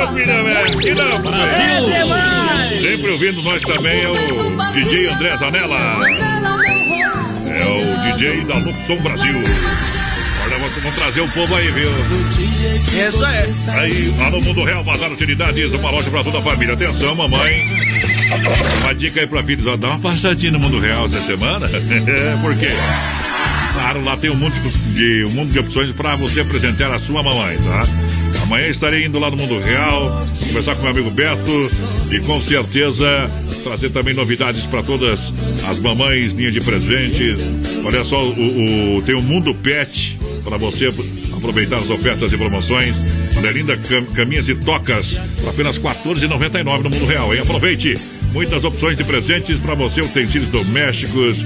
Ah, Pilha, velho, que não, Brasil! Sempre ouvindo nós também é o DJ André Zanella. É o DJ da Luxon Brasil. Olha, vamos, trazer o povo aí, viu? Isso é. Aí, lá no Mundo Real, Bazar Utilidades, uma loja pra toda a família. Atenção, mamãe. Uma dica aí pra filhos, ó, dá uma passadinha no Mundo Real essa semana. Por quê? Claro, lá tem um monte de, um monte de opções pra você presentear a sua mamãe, tá? Amanhã estarei indo lá no Mundo Real, conversar com meu amigo Beto e com certeza trazer também novidades para todas as mamães, linha de presentes. Olha só, o, o- tem o Mundo Pet para você aproveitar as ofertas e promoções. Olha, linda cam, caminhas e tocas por apenas R$ 14,99 no Mundo Real, hein? Aproveite! Muitas opções de presentes para você, utensílios domésticos,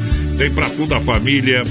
tem para toda a família.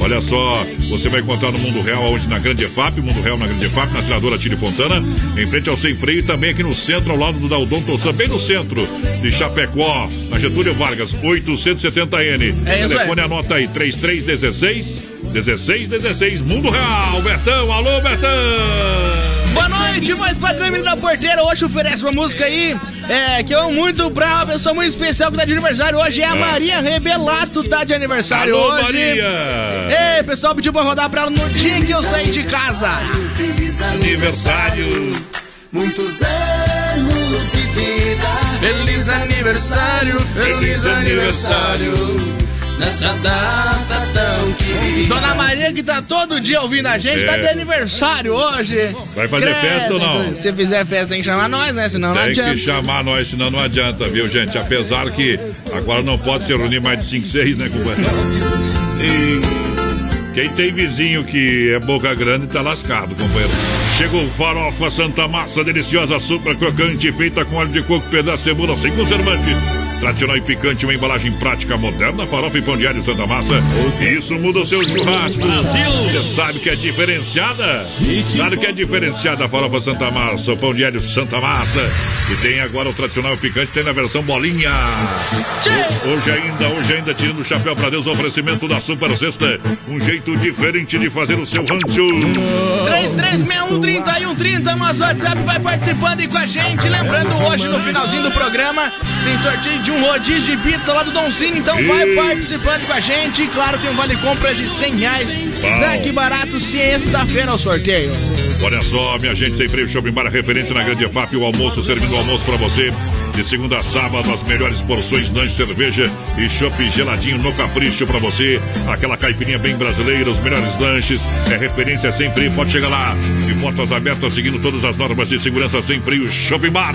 Olha só, você vai encontrar no Mundo Real, onde na Grande EFAP, Mundo Real na Grande EFAP, na senadora Tire Fontana, em frente ao Sem Freio também aqui no centro, ao lado do Daldon Tossan, bem no centro de Chapecó, na Getúlio Vargas, 870N. É isso Telefone anota aí, 3316 1616, Mundo Real, Bertão, alô Bertão! Boa noite, voz padrão menino da porteira. Hoje oferece uma música aí é, que eu amo muito pra uma pessoa muito especial que tá de aniversário hoje. É a É. Maria Rebelato, tá de aniversário Alô, hoje. Maria! Ei, pessoal pediu pra rodar pra ela no dia que eu saí de casa. Aniversário! Muitos anos de vida. Feliz aniversário, feliz aniversário. Nessa data tão querida. Dona Maria, que tá todo dia ouvindo a gente, É. tá de aniversário hoje. Vai fazer festa ou não? Se fizer festa, tem que chamar nós, né? Senão não Tem adianta. que chamar nós, senão não adianta, viu, gente? Apesar que agora não pode se reunir mais de 5, 6, né, companheiro? E quem tem vizinho que é boca grande tá lascado, companheiro. Chegou farofa Santa Massa, deliciosa, super crocante, feita com óleo de coco, pedaço de cebola sem conservante. Tradicional e picante, uma embalagem prática, moderna, farofa e pão de alho Santa Massa. Isso muda o seu churrasco. Brasil! Você sabe que é diferenciada? Sabe que é diferenciada a farofa Santa Massa, o pão de alho Santa Massa. E tem agora o tradicional e picante, tem na versão bolinha. Hoje ainda, hoje ainda, tirando o chapéu pra Deus, o oferecimento da Super Sexta. Um jeito diferente de fazer o seu rancho. 336130 nosso WhatsApp vai participando e com a gente. Lembrando, hoje no finalzinho do programa tem sorteio de um rodízio de pizza lá do Don Cine. Então vai participando com a gente. E claro, tem um vale compra de 100 reais. Daqui barato, sexta-feira o sorteio. Olha só, minha gente, sem freio Shopping Bar, referência na Grande FAP, o almoço, servindo o almoço pra você. De segunda a sábado, as melhores porções, lanche, cerveja e chopp geladinho no capricho pra você. Aquela caipirinha bem brasileira, os melhores lanches. É referência sem freio, pode chegar lá. E portas abertas, seguindo todas as normas de segurança sem freio Shopping Bar.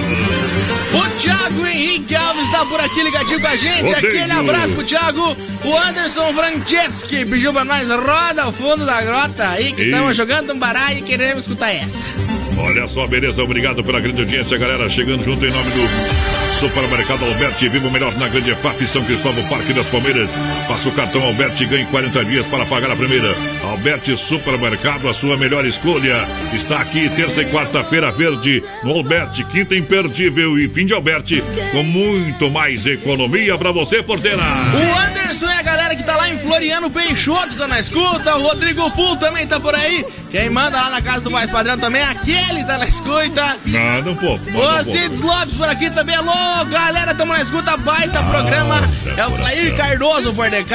O Thiago Henrique Alves tá por aqui ligadinho com a gente. Rodeio. Aquele abraço pro Thiago. O Anderson Franceschi pediu pra nós, roda ao fundo da grota aí, que estamos jogando um baralho e queremos escutar essa. Olha só, beleza, obrigado pela grande audiência, galera. Chegando junto em nome do Supermercado Alberti. Viva o melhor na Grande FAP, São Cristóvão, Parque das Palmeiras. Faça o cartão Alberti e ganhe 40 dias para pagar a primeira. Alberti Supermercado, a sua melhor escolha. Está aqui terça e quarta-feira verde no Alberti. Quinta imperdível e fim de Alberti com muito mais economia para você, porteira. O Anderson é a galera que tá lá em Floriano Peixoto, tá na escuta. O Rodrigo Pul também tá por aí. Quem manda lá na casa do mais padrão também, aquele tá na escuta. Manda um pouco, um pouco. Cids Lopes por aqui também. Alô, galera, tamo na escuta, baita programa. É o Clair Cardoso por DK.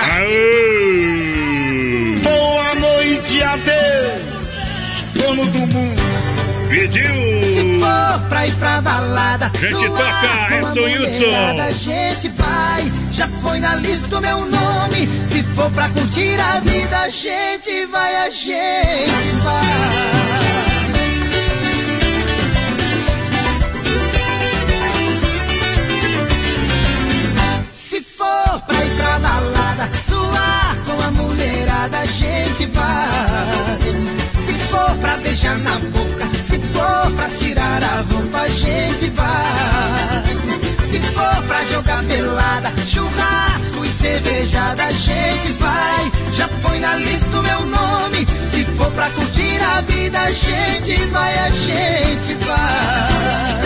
Boa noite a Deus, dono do mundo. Pediu! Se for pra ir pra balada, Gente, toca, Edson Hudson. gente vai, já põe na lista o meu nome. Se for pra curtir a vida, a gente vai, a gente vai. Se for pra ir pra balada, suar com a mulherada, a gente vai. Se for pra beijar na boca, for pra tirar a roupa, a gente vai. Se for pra jogar pelada, churrasco e cervejada, a gente vai. Já põe na lista o meu nome. Se for pra curtir a vida, a gente vai, a gente vai.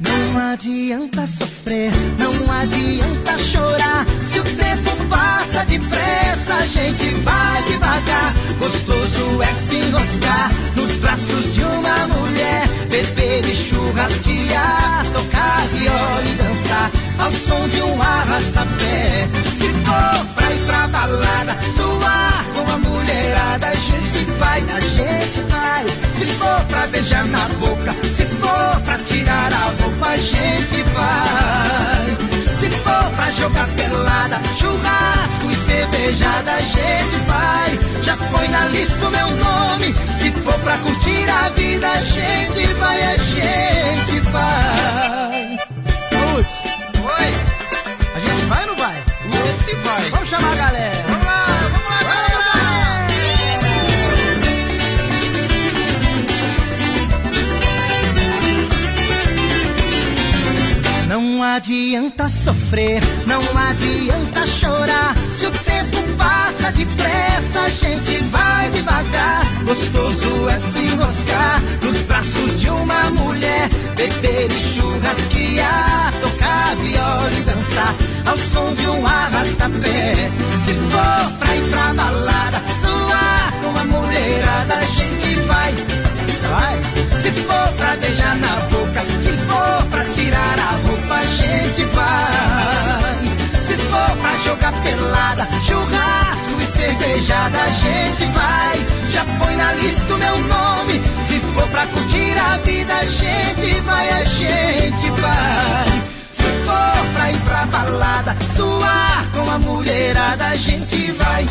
Não adianta sofrer, não adianta chorar. Se o tempo passa depressa, a gente vai devagar. Gostoso é se enroscar nos braços de uma mulher, beber e churrasquear, tocar viola e dançar ao som de um arrasta-pé. Se for pra ir pra balada, suar com a mulherada, a gente vai, a gente vai. Se for pra beijar na boca, se for pra tirar a roupa, a gente vai. Se for pra jogar pelada, churrasco e cervejada, a gente vai. Já põe na lista o meu nome. Se for pra curtir a vida, a gente vai, a gente vai. Oi, a gente vai ou não vai? Esse vai. Vamos chamar a galera. Adianta sofrer, não adianta chorar. Se o tempo passa depressa, a gente vai devagar. Gostoso é se enroscar nos braços de uma mulher, beber e churrasquear, tocar viola e dançar ao som de um arrasta-pé. Se for pra ir pra balada, suar com a mulherada, a gente vai. Vai. Se for pra beijar na boca, gente vai. Se for pra jogar pelada, churrasco e cervejada, a gente vai. Já põe na lista o meu nome. Se for pra curtir a vida, a gente vai, a gente vai. Se for pra ir pra balada, suar com a mulherada, a gente vai.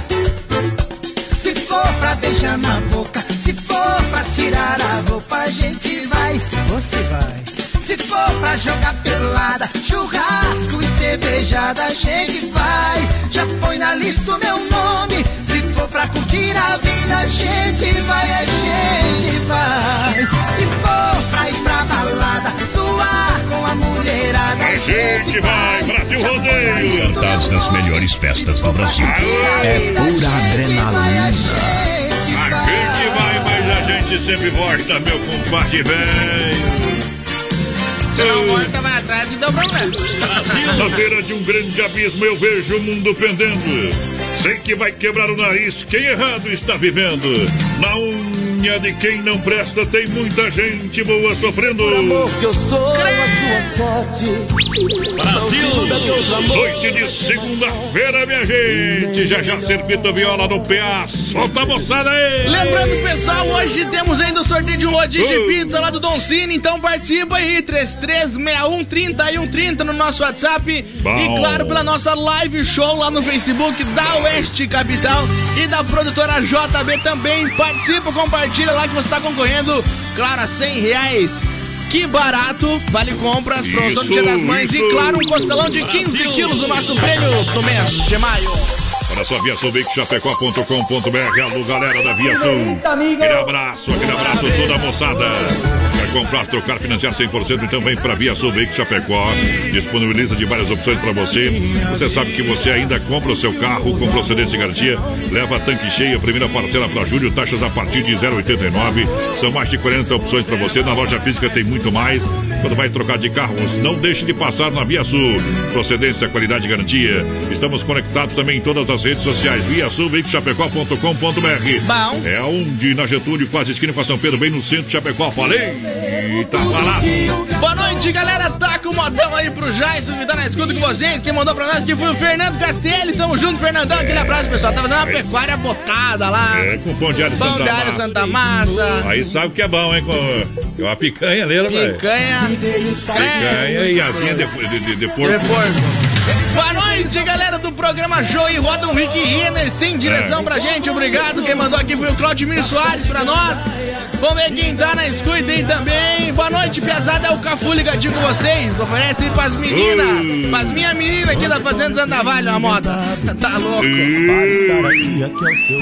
Se for pra beijar na boca, se for pra tirar a roupa, a gente vai, você vai. Se for pra jogar pelada, churrasco e cervejada, a gente vai. Já põe na lista o meu nome. Se for pra curtir a vida, a gente vai, a gente vai. Se for pra ir pra balada, suar com a mulherada, a gente vai. Brasil Rodeio! Cantados nas melhores festas do Brasil. É pura adrenalina. A gente vai, mas a gente sempre volta, meu compadre vem. Se não volta, vai atrás e dá problema. Na beira de um grande abismo eu vejo o mundo pendendo. Sei que vai quebrar o nariz quem errado está vivendo. Na unha de quem não presta tem muita gente boa sofrendo. Por amor que eu sou a sua sorte. Brasil! Noite de segunda-feira, minha gente. Já já Servito Viola no PA. Solta a moçada aí! Lembrando, pessoal, hoje temos ainda o sorteio de um rodízio de pizza lá do Don Cine, então participa aí, 336130 no nosso WhatsApp Bom. e claro, pela nossa live show lá no Facebook da Oeste Capital e da produtora JB também. Participa, compartilha lá que você está concorrendo, claro, a 100 reais. Que barato, vale compras, promoção do Dia das Mães e isso. claro, um costelão de 15 quilos do nosso prêmio do mês de maio. Olha só, viaçãoveicochapecó.com.br, alô galera da Viação. Aquele abraço, aquele abraço toda a moçada. Comprar, trocar, financiar 100%, então vem pra Viação Veículos Chapecó. Disponibiliza de várias opções pra você. Você sabe que você ainda compra o seu carro com procedência e garantia. Leva tanque cheio, primeira parcela pra julho, taxas a partir de 0,89. São mais de 40 opções pra você. Na loja física tem muito mais. Quando vai trocar de carros, não deixe de passar na Via Sul. Procedência, qualidade e garantia. Estamos conectados também em todas as redes sociais. Via Sul. Bom. É onde na Getúlio, quase esquina com a São Pedro, bem no centro de Chapecó. Falei! Tá falado. Boa noite, galera. Tá com o modão aí pro Jason, me dá na escuta com vocês. Quem mandou pra nós que foi o Fernando Castelli. Tamo junto, Fernandão. Aquele abraço, pessoal. Tá fazendo uma pecuária botada lá. É, com pão de alho Pão Santa de alho. Santa Massa. Aí sabe que é bom, hein? Com, com uma picanha rapaz. Picanha. Picanha e asinha de, de, de, de porco. De porco. Boa noite, galera do programa Show e roda um Rick Renner sem direção É. pra gente. Obrigado. Quem mandou aqui foi o Claudimir Soares pra nós. Vamos ver quem tá na escuta aí também. Boa noite, pesada. É o Cafu ligadinho com vocês. Oferece aí pras meninas. Pras minhas meninas aqui da Fazenda Zandavalho, a moto. Tá louco.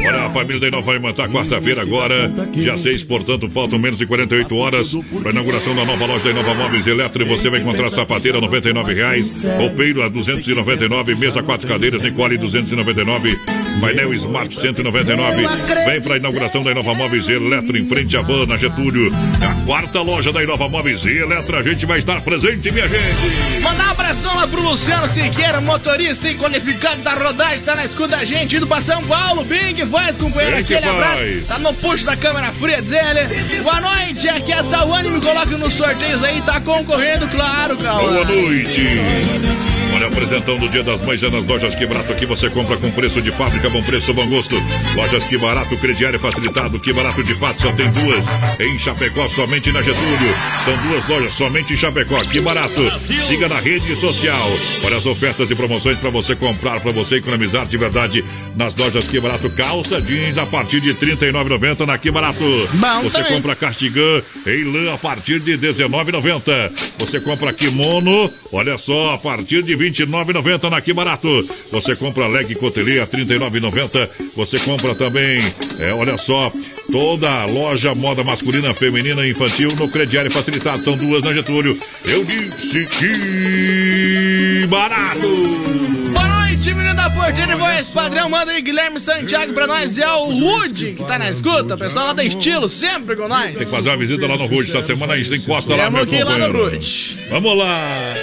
Olha, a família da Inova vai montar quarta-feira agora, dia 6, portanto, faltam menos de 48 horas para a inauguração da nova loja da Inova Móveis Eletro. E você vai encontrar sapateira 99 reais, roupeiro a 299, mesa quatro cadeiras, Nicole 299, painel Smart 199. Vem para a inauguração da Inova Móveis Eletro em frente à van na Getúlio. É A quarta loja da Inova Móveis Eletro, a gente vai estar presente, minha gente. Mandar um abração lá pro Luciano Siqueira, motorista e qualificado da rodagem, tá na escuta da gente, indo pra São Paulo. Que faz, companheiro. Aquele abraço. Tá no puxo da câmera fria, diz ele. Boa noite, aqui é a Tawane, me coloca nos sorteios aí, tá concorrendo, claro, Cauã. Boa noite. Olha, apresentão do Dia das Mães é nas lojas Que Barato. Aqui você compra com preço de fábrica, bom preço, bom gosto. Lojas Que Barato, crediário facilitado. Que Barato de fato só tem duas. Em Chapecó, somente na Getúlio. São duas lojas somente em Chapecó. Que Barato. Siga na rede social. Olha as ofertas e promoções para você comprar, para você economizar de verdade nas lojas Que Barato. Calça jeans a partir de R$ 39,90 na Que Barato. Bom você também. compra cardigan em lã a partir de R$ 19,90. Você compra kimono, olha só, a partir de R$ 29,90 na Que Barato. Você compra leg cotelê a R$ 39,90. Você compra também, é, olha só, toda a loja moda masculina, feminina e infantil no crediário facilitado. São duas na Getúlio. Eu disse que barato! Boa noite, menino da porteira e voz padrão. Manda aí Guilherme Santiago pra nós. É o Wood que tá na escuta. Pessoal lá da Estilo, sempre com nós. Tem que fazer uma visita lá no Rude. Essa semana a gente encosta lá, meu ir lá no companheiro. Rude. Vamos lá.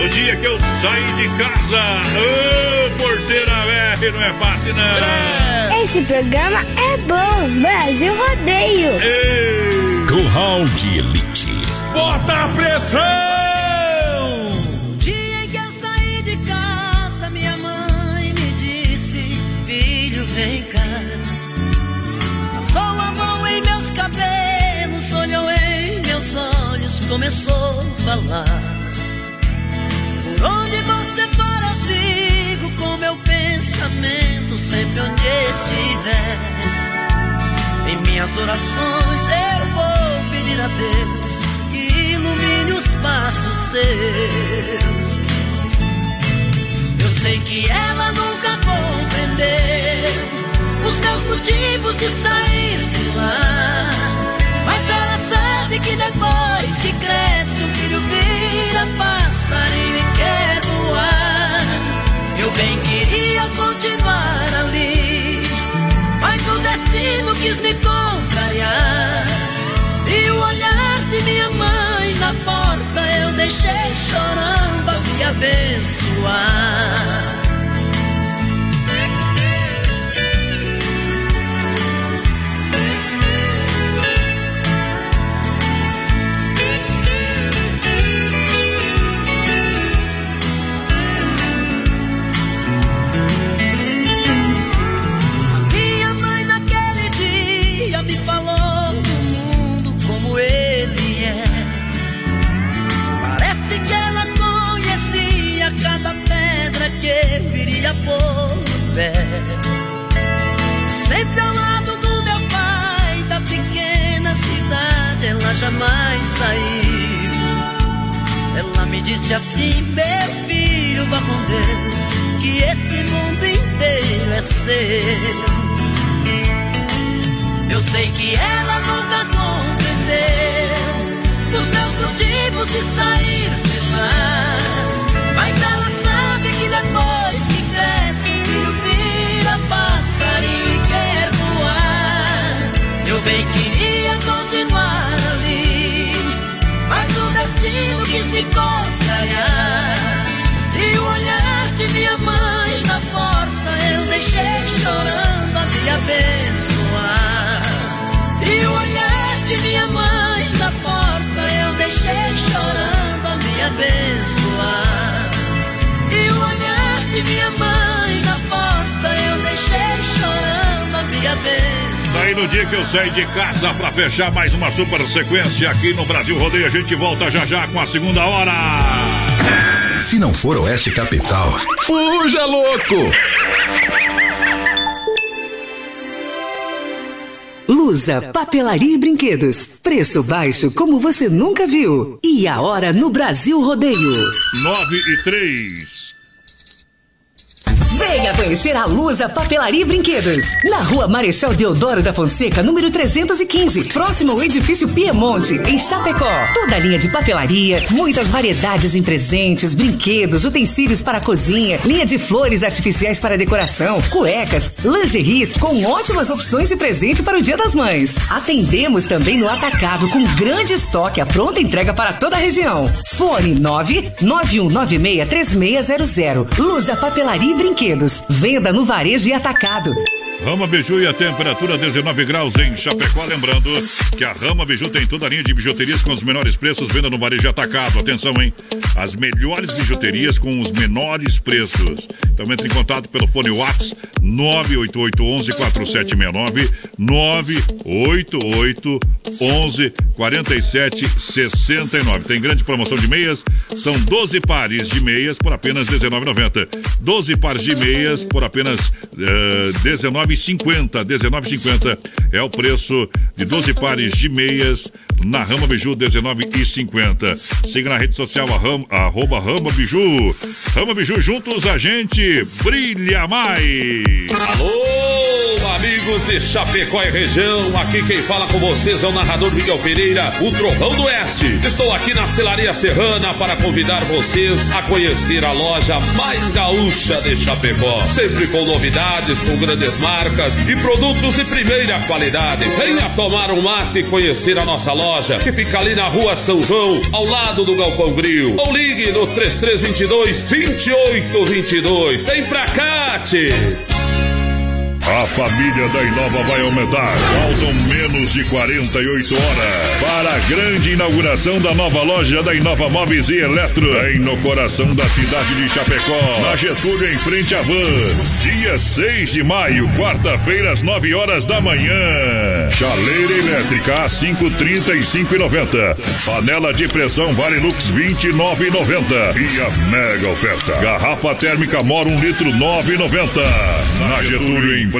No dia que eu saí de casa, ô porteira velha, não é fácil não. Esse programa é bom. Brasil Rodeio. Curral de Elite. Bota a pressão! Dia em que eu saí de casa, minha mãe me disse: Filho, vem cá. Passou a mão em meus cabelos, olhou em meus olhos, começou a falar. Onde você for, eu sigo com meu pensamento, sempre onde estiver. Em minhas orações eu vou pedir a Deus que ilumine os passos seus. Eu sei que ela nunca compreendeu os meus motivos de sair de lá. Mas ela sabe que depois que cresce, um filho vira passarinho queria continuar ali, mas o destino quis me contrariar. E o olhar de minha mãe na porta eu deixei chorando a me abençoar. Sempre ao lado do meu pai, da pequena cidade, ela jamais saiu. Ela me disse assim, meu filho, vá com Deus, que esse mundo inteiro é seu. Eu sei que ela nunca compreendeu os meus motivos de sair de lá. Bem queria continuar ali, mas o destino quis me contrariar. E o olhar de minha mãe na porta eu deixei chorando a me abençoar. E o olhar de minha mãe na porta eu deixei chorando a me abençoar. E o olhar de minha mãe na porta eu deixei chorando a me abençoar. Daí no dia que eu saí de casa pra fechar mais uma super sequência aqui no Brasil Rodeio, a gente volta já já com a segunda hora. Se não for Oeste Capital, fuja louco! Lusa, papelaria e brinquedos. Preço baixo como você nunca viu. E a hora no Brasil Rodeio. 9 e 3. Venha conhecer a Lusa Papelaria e Brinquedos. Na rua Marechal Deodoro da Fonseca, número 315. Próximo ao edifício Piemonte, em Chapecó. Toda a linha de papelaria, muitas variedades em presentes, brinquedos, utensílios para cozinha, linha de flores artificiais para decoração, cuecas, lingeries com ótimas opções de presente para o Dia das Mães. Atendemos também no atacado com grande estoque, a pronta entrega para toda a região. Fone 991963600. Lusa Papelaria e Brinquedos. Venda no varejo e atacado. Rama Biju e a temperatura 19 graus em Chapecó. Lembrando que a Rama Biju tem toda a linha de bijuterias com os menores preços, venda no varejo atacado. Atenção, hein? As melhores bijuterias com os menores preços. Então entre em contato pelo fone Whats 988 11 4769 988 11 47 69. Tem grande promoção de meias. São 12 pares de meias por apenas R$19,90. 12 pares de meias por apenas R$19,50. 19,50 é o preço de 12 pares de meias na Rama Biju, 19,50. Siga na rede social arroba Rama Biju. Rama Biju, juntos a gente brilha mais. Alô, amigos de Chapecó e região, aqui quem fala com vocês é o narrador Miguel Pereira, o Trovão do Oeste. Estou aqui na Celaria Serrana para convidar vocês a conhecer a loja mais gaúcha de Chapecó. Sempre com novidades, com grandes marcas e produtos de primeira qualidade. Venha tomar um mate e conhecer a nossa loja, que fica ali na rua São João, ao lado do Galpão Grill. Ou ligue no 3322 2822. Vem pra cá, tchê. A família da Inova vai aumentar. Faltam menos de 48 horas para a grande inauguração da nova loja da Inova Móveis e Eletro, bem no coração da cidade de Chapecó, na Getúlio, em frente à Van. Dia 6 de maio, quarta-feira, às 9 horas da manhã. Chaleira elétrica a 5,35,90. Panela de pressão Varilux 29,90. E a mega oferta. Garrafa térmica Mora 1 litro 9,90. Na Getúlio, em frente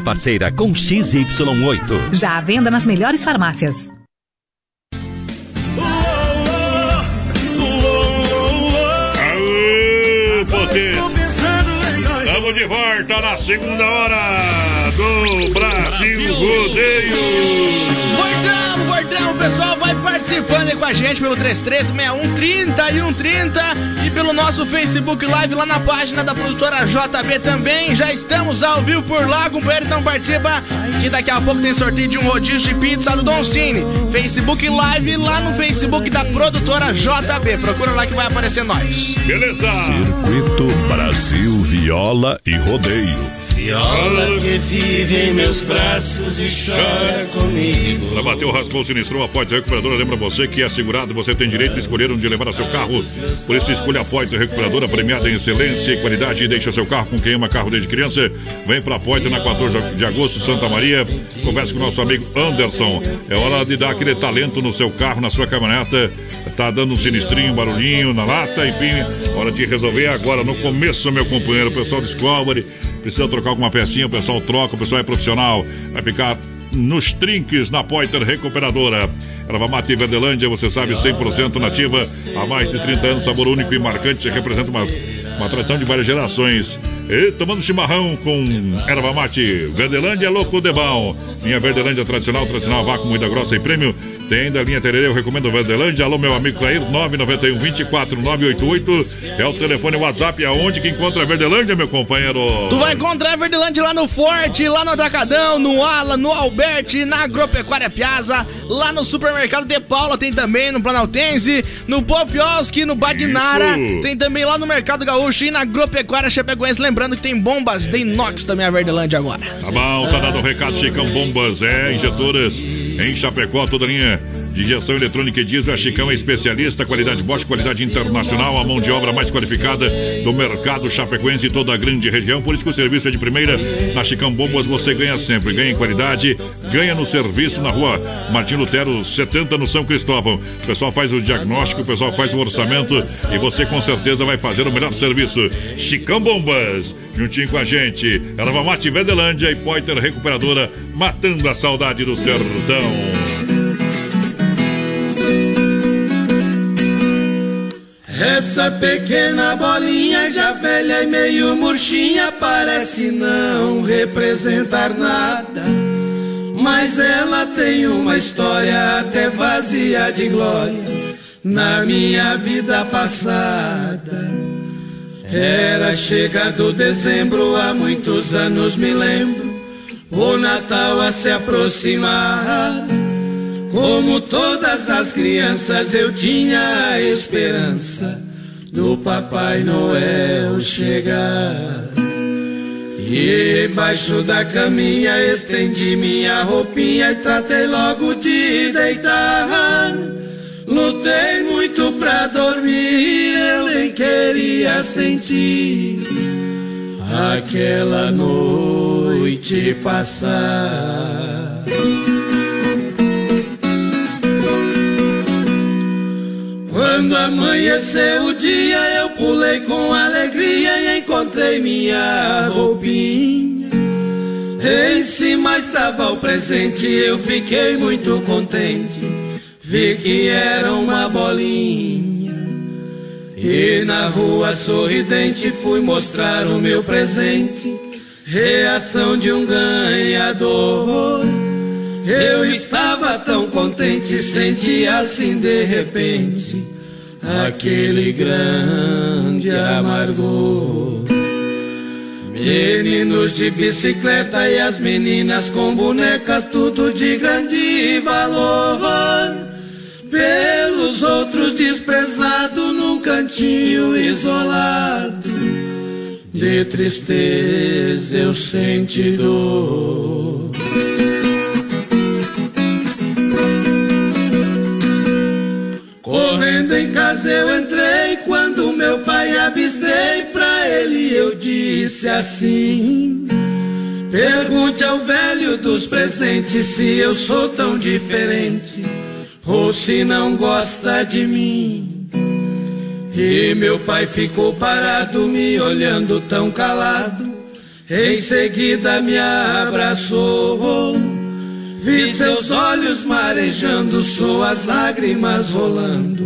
parceira com XY8. Já à venda nas melhores farmácias. Aê, potência. Estamos de volta na segunda hora do Brasil Rodeio. Voltamos, voltamos, pessoal. Vai participando aí com a gente pelo 3361 30 e 130 e pelo nosso Facebook Live lá na página da produtora JB também. Já estamos ao vivo por lá, companheiro. Então participa que daqui a pouco tem sorteio de um rodízio de pizza do Don Cine. Facebook Live lá no Facebook da produtora JB. Procura lá que vai aparecer nós. Beleza. Circuito Brasil Viola e Rodeio. Viola que vive em meus braços e chora comigo. Para bater o raspão sinistrão, a Poitra Recuperadora lembra você que é segurado, você tem direito de escolher onde levar o seu carro. Por isso, escolha a Poitra Recuperadora, premiada em excelência e qualidade e deixa seu carro com quem ama carro desde criança. Vem pra Poitra na 14 de agosto, Santa Maria. Converse com o nosso amigo Anderson. É hora de dar aquele talento no seu carro, na sua caminhoneta. Tá dando um sinistrinho, um barulhinho na lata, enfim. Hora de resolver agora, no começo, meu companheiro. O pessoal descobre, precisa trocar alguma pecinha, o pessoal troca, o pessoal é profissional. Vai ficar nos trinques na Poiter Recuperadora. Erva Mate Verdelândia, você sabe, 100% nativa. Há mais de 30 anos, sabor único e marcante. Representa uma, uma tradição de várias gerações. E tomando chimarrão com erva mate. Verdelândia louco de bom. Minha Verdelândia tradicional, tradicional vácuo, muita grossa e prêmio. Tem da linha Tererê, eu recomendo Verdelândia. Alô, meu amigo Clair, 991 24 988. É o telefone WhatsApp aonde que encontra a Verdelândia, meu companheiro. Tu vai encontrar a Verdelândia lá no Forte, lá no Atacadão, no Ala, no Alberti, na Agropecuária Piazza, lá no Supermercado de Paula tem também, no Planaltense, no Popioski, no Bagnara, Isso. tem também lá no Mercado Gaúcho e na Agropecuária Chapecoense. Lembrando que tem bombas de inox também a Verdelândia agora. Tá bom, tá dado o recado, Chicão Bombas, é, injetoras em Chapecó, toda linha de injeção eletrônica e diesel. A Chicão é especialista, qualidade Bosch, qualidade internacional, a mão de obra mais qualificada do mercado chapecoense e toda a grande região. Por isso que o serviço é de primeira. Na Chicão Bombas você ganha sempre, ganha em qualidade, ganha no serviço na rua Martim Lutero 70 no São Cristóvão. O pessoal faz o diagnóstico, o pessoal faz o orçamento e você com certeza vai fazer o melhor serviço. Chicão Bombas, juntinho com a gente. Erva Mate Vedelândia e Poiter Recuperadora, matando a saudade do sertão. Essa pequena bolinha já velha e meio murchinha parece não representar nada. Mas ela tem uma história até vazia de glória na minha vida passada. Era chegado dezembro, há muitos anos me lembro, o Natal a se aproximar. Como todas as crianças, eu tinha a esperança do Papai Noel chegar. E embaixo da caminha estendi minha roupinha e tratei logo de deitar. Lutei muito pra dormir, eu nem queria sentir aquela noite passar. Quando amanheceu o dia, eu pulei com alegria e encontrei minha roupinha. Em cima estava o presente, eu fiquei muito contente. Vi que era uma bolinha. E na rua sorridente fui mostrar o meu presente. Reação de um ganhador. Eu estava tão contente, senti assim de repente aquele grande amargor. Meninos de bicicleta e as meninas com bonecas, tudo de grande valor. Pelos outros desprezado num cantinho isolado. de tristeza eu senti dor. Correndo em casa eu entrei quando meu pai avistei pra ele eu disse assim: Pergunte ao velho dos presentes se eu sou tão diferente ou se não gosta de mim. E meu pai ficou parado me olhando tão calado. Em seguida me abraçou. Vi seus olhos marejando, suas lágrimas rolando,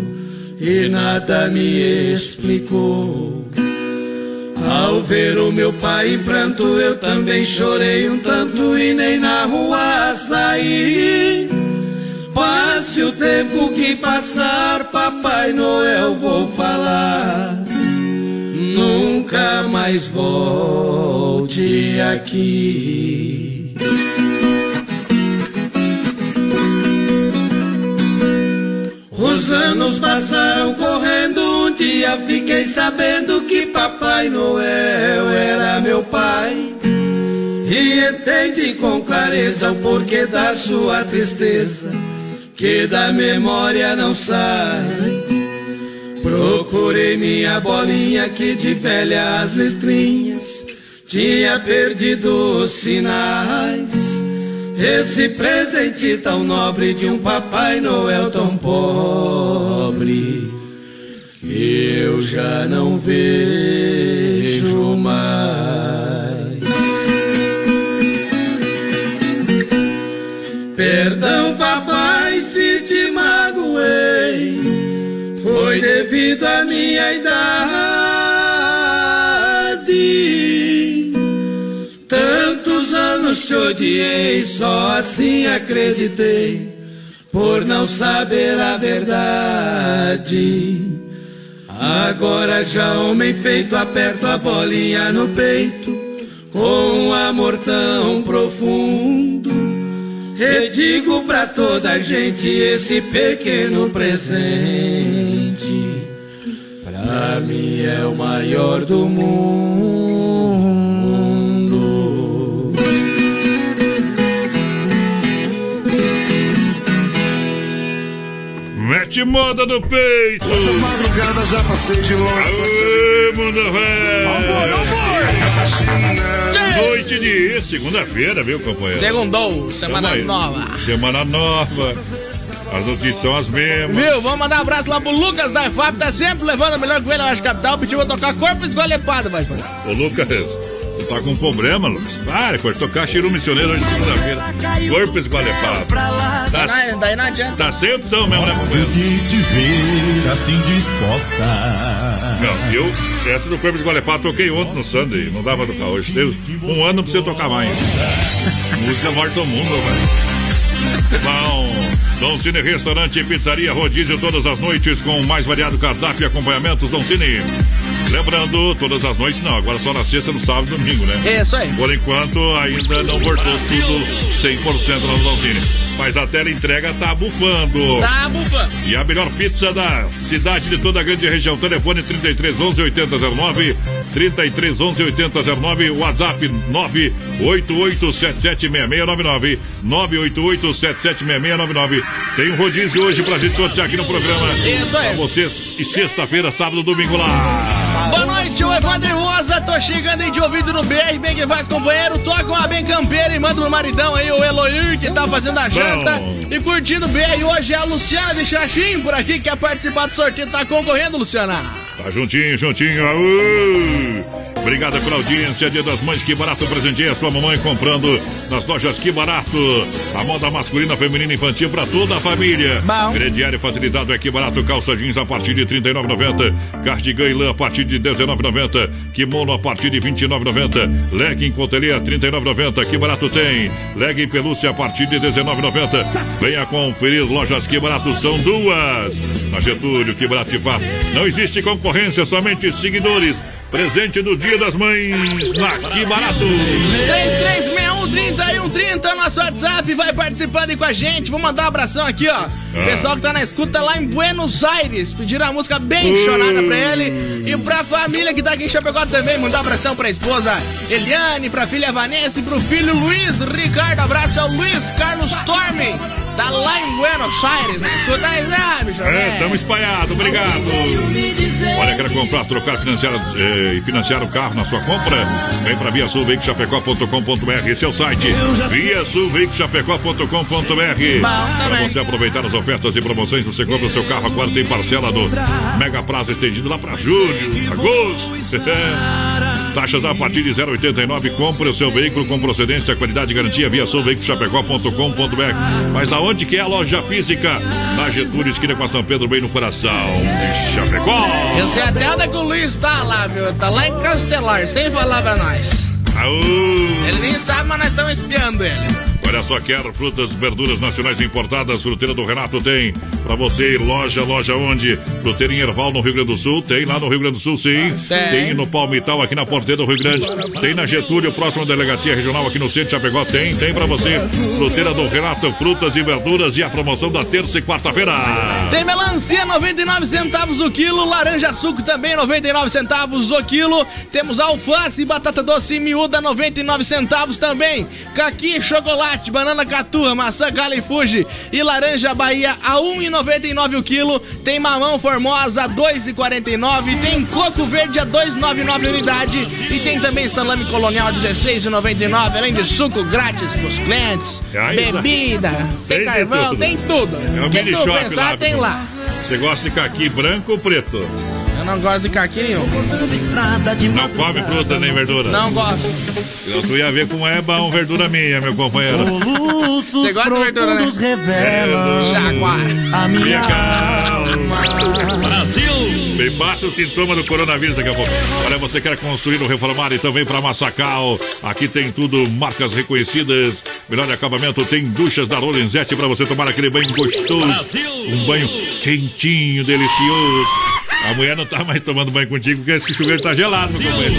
e nada me explicou. Ao ver o meu pai em pranto, eu também chorei um tanto e nem na rua saí. Passe o tempo que passar, Papai Noel, vou falar. Nunca mais volte aqui. Os anos passaram correndo, um dia fiquei sabendo que Papai Noel era meu pai. E entendi com clareza o porquê da sua tristeza, que da memória não sai. Procurei minha bolinha que de velhas listrinhas tinha perdido os sinais. Esse presente tão nobre de um Papai Noel tão pobre que eu já não vejo mais. Perdão, papai, se te magoei, foi devido à minha idade. Te odiei, só assim acreditei, por não saber a verdade. Agora já homem feito, aperto a bolinha no peito, com um amor tão profundo. E digo pra toda a gente esse pequeno presente, pra mim é o maior do mundo. Mete moda no peito. Madrugada já passei de longe. Aê, mundo velho. Noite de segunda-feira, viu, companheiro? Segundou, semana Tamo aí. nova. Semana nova. As notícias são as mesmas. Viu? Vamos mandar um abraço lá pro Lucas da EFAP, tá sempre levando a melhor eu acho, capital. Pediu pra tocar corpo esgolepado, vai. Ô, Lucas, tu tá com um problema, Lucas. Para, pode tocar Chiru Missioneiro hoje, segunda-feira. Corpo esgualepado. Tá, Daí, não- daí não adianta. tá sem opção mesmo, né, companheiro? De te ver assim disposta. Não, eu, essa do Corpo Esgualepado, toquei ontem no Sunday, não dava pra tocar hoje. Teve um ano pra você tocar mais. Música morta ao mundo, velho. Bom, Dom Cine Restaurante e Pizzaria Rodízio todas as noites com o mais variado cardápio e acompanhamentos Dom Cine. Lembrando, todas as noites não, agora só na sexta, no sábado e domingo, né? Isso aí. Por enquanto ainda não voltou tudo 100% lá no Dom Cine. Mas a tela entrega tá bufando. Tá bufando. E a melhor pizza da cidade de toda a grande região. Telefone 33 11 8009, 33 11 8009, WhatsApp 988776699, 988776699. Tem um rodízio hoje pra gente sortear aqui no programa. Isso aí. Pra vocês. E sexta-feira, sábado, domingo lá. Boa noite, o Evandro Rosa, tô chegando aí de ouvido no BR, bem que faz companheiro, toca uma bem campeira e manda pro maridão aí, o Eloir, que tá fazendo a janta e curtindo o BR. Hoje é a Luciana de Xaxim por aqui, quer participar do sorteio, tá concorrendo, Luciana. Juntinho, juntinho. Aú! Obrigado pela audiência. Dia das Mães, que barato presenteia a sua mamãe comprando nas lojas Que Barato. A moda masculina, feminina e infantil para toda a família. Bom. Crediário facilitado é Que Barato. Calça jeans a partir de R$ 39,90. Cardigan e lã a partir de R$ 19,90. Kimono a partir de R$ 29,90. Legging cotelê a R$ 39,90. Que Barato tem. Legging pelúcia a partir de R$ 19,90. Venha conferir lojas Que Barato. São duas. Na Getúlio, Que Barato fato. Não existe concorrência, somente seguidores. Presente do Dia das Mães na Que Barato. 3361 3030, nosso WhatsApp, vai participando aí com a gente. Vou mandar um abração aqui, ó. O pessoal que tá na escuta lá em Buenos Aires. Pediram a música bem chorada pra ele. E pra família que tá aqui em Chapecó também. Mandar um abração pra esposa Eliane, pra filha Vanessa e pro filho Luiz Ricardo. Abraço ao Luiz Carlos Torme. Tá lá em Buenos Aires, né? Escuta aí, né, bicho? É, tamo espalhado, obrigado. Olha, quer comprar, trocar, financiar eh, e financiar o carro na sua compra? Vem pra Via Sul Chapecó.com.br. Esse é o site Via Sul Chapecó.com.br. Para você aproveitar as ofertas e promoções, você compra o seu carro agora tem parcela do Mega Prazo estendido lá pra julho, agosto. Taxas a partir de 0,89. Compre o seu veículo com procedência, qualidade e garantia via Sul Chapecó.com.br. Mas aonde que é a loja física? Na Getúlio, esquina com a São Pedro, bem no coração de Chapecó. Eu sei até onde é que o Luiz tá lá, viu? Tá lá em Castelar, sem falar pra nós. Aú. Ele nem sabe, mas nós estamos espiando ele. Olha só, quer frutas, verduras nacionais importadas, Fruteira do Renato tem. Pra você loja, loja onde? Fruteira em Erval, no Rio Grande do Sul. Tem lá no Rio Grande do Sul, sim. Tem. Tem no Palmital, aqui na Porteira do Rio Grande. Tem na Getúlio, próxima delegacia regional aqui no centro de Chapecó. Tem, tem pra você. Fruteira do Renato, frutas e verduras e a promoção da terça e quarta-feira. Tem melancia, 99 centavos o quilo. Laranja suco também, 99 centavos o quilo. Temos alface e batata doce miúda, 99 centavos também. Caqui, chocolate, banana catua, maçã gala e fuji e laranja Bahia a 1,99 o quilo. Tem mamão formosa, 2,49. Tem coco verde a 2,99 unidade. E tem também salame colonial, 16,99. Além de suco grátis pros clientes, Aí, bebida, tem carvão, tudo. tem tudo. É um Quem tu pensar, lá, tem lá. Você gosta de caqui branco ou preto? Não gosto de caqui nenhum. Não come fruta nem verdura? Não gosto. Eu tu ia ver como é bom verdura minha, meu companheiro. Você gosta de verdura, né? Jaguar. A minha calma. Brasil! Bem passa o sintoma do coronavírus daqui a pouco. Olha, você quer construir ou reformar, então vem pra Massacal. Aqui tem tudo, marcas reconhecidas. Melhor acabamento, tem duchas da Lorenzetti pra você tomar aquele banho gostoso. Um banho quentinho, delicioso. A mulher não tá mais tomando banho contigo porque esse chuveiro tá gelado, meu companheiro.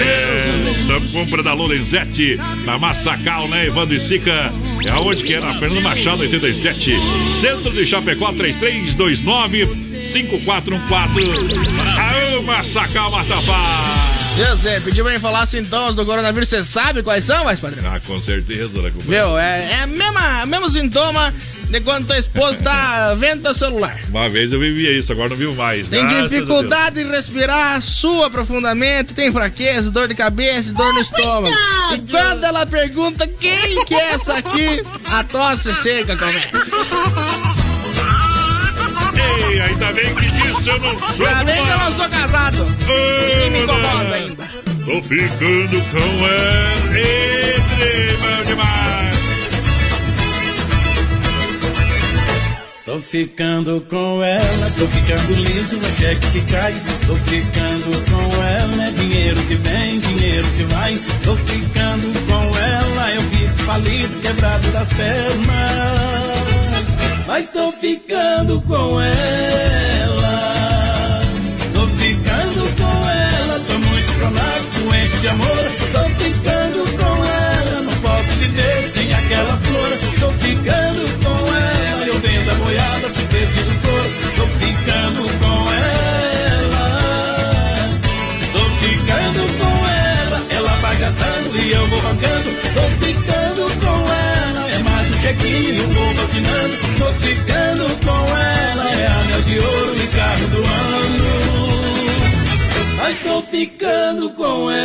É, então compra da Lorenzetti, na Massacal, né? Evandro e Sica. É aonde que é? Na Fernando Machado, 87. Centro de Chapecó, 3329 5414. Aô, Massacal, Matapá. Eu sei, pediu pra mim falar sintomas do coronavírus. Você sabe quais são, mais padrão? Ah, com certeza, né, companheiro? Viu? É, é a mesma, mesmo sintoma de quando tua esposa tá vendo teu celular. Uma vez eu vivia isso, agora não vivo mais. Tem Graças dificuldade em respirar, sua profundamente, tem fraqueza, dor de cabeça, e dor no estômago. E quando ela pergunta quem que é essa aqui, a tosse seca começa. Ei, ainda bem que disso eu não sou. Ainda bem que eu não sou casado. E me incomoda ainda. Tô ficando com ela. Bom demais. Tô ficando com ela, tô ficando liso, é cheque que cai. Tô ficando com ela, é dinheiro que vem, dinheiro que vai. Tô ficando com ela, eu fico falido, quebrado das pernas. Mas tô ficando com ela. Tô ficando com ela, tô muito chonado, doente de amor. Tô ficando com ela, não posso viver sem aquela flor. Tô ficando ficando com ela, é anel de ouro e carro do ano. Mas tô ficando com ela.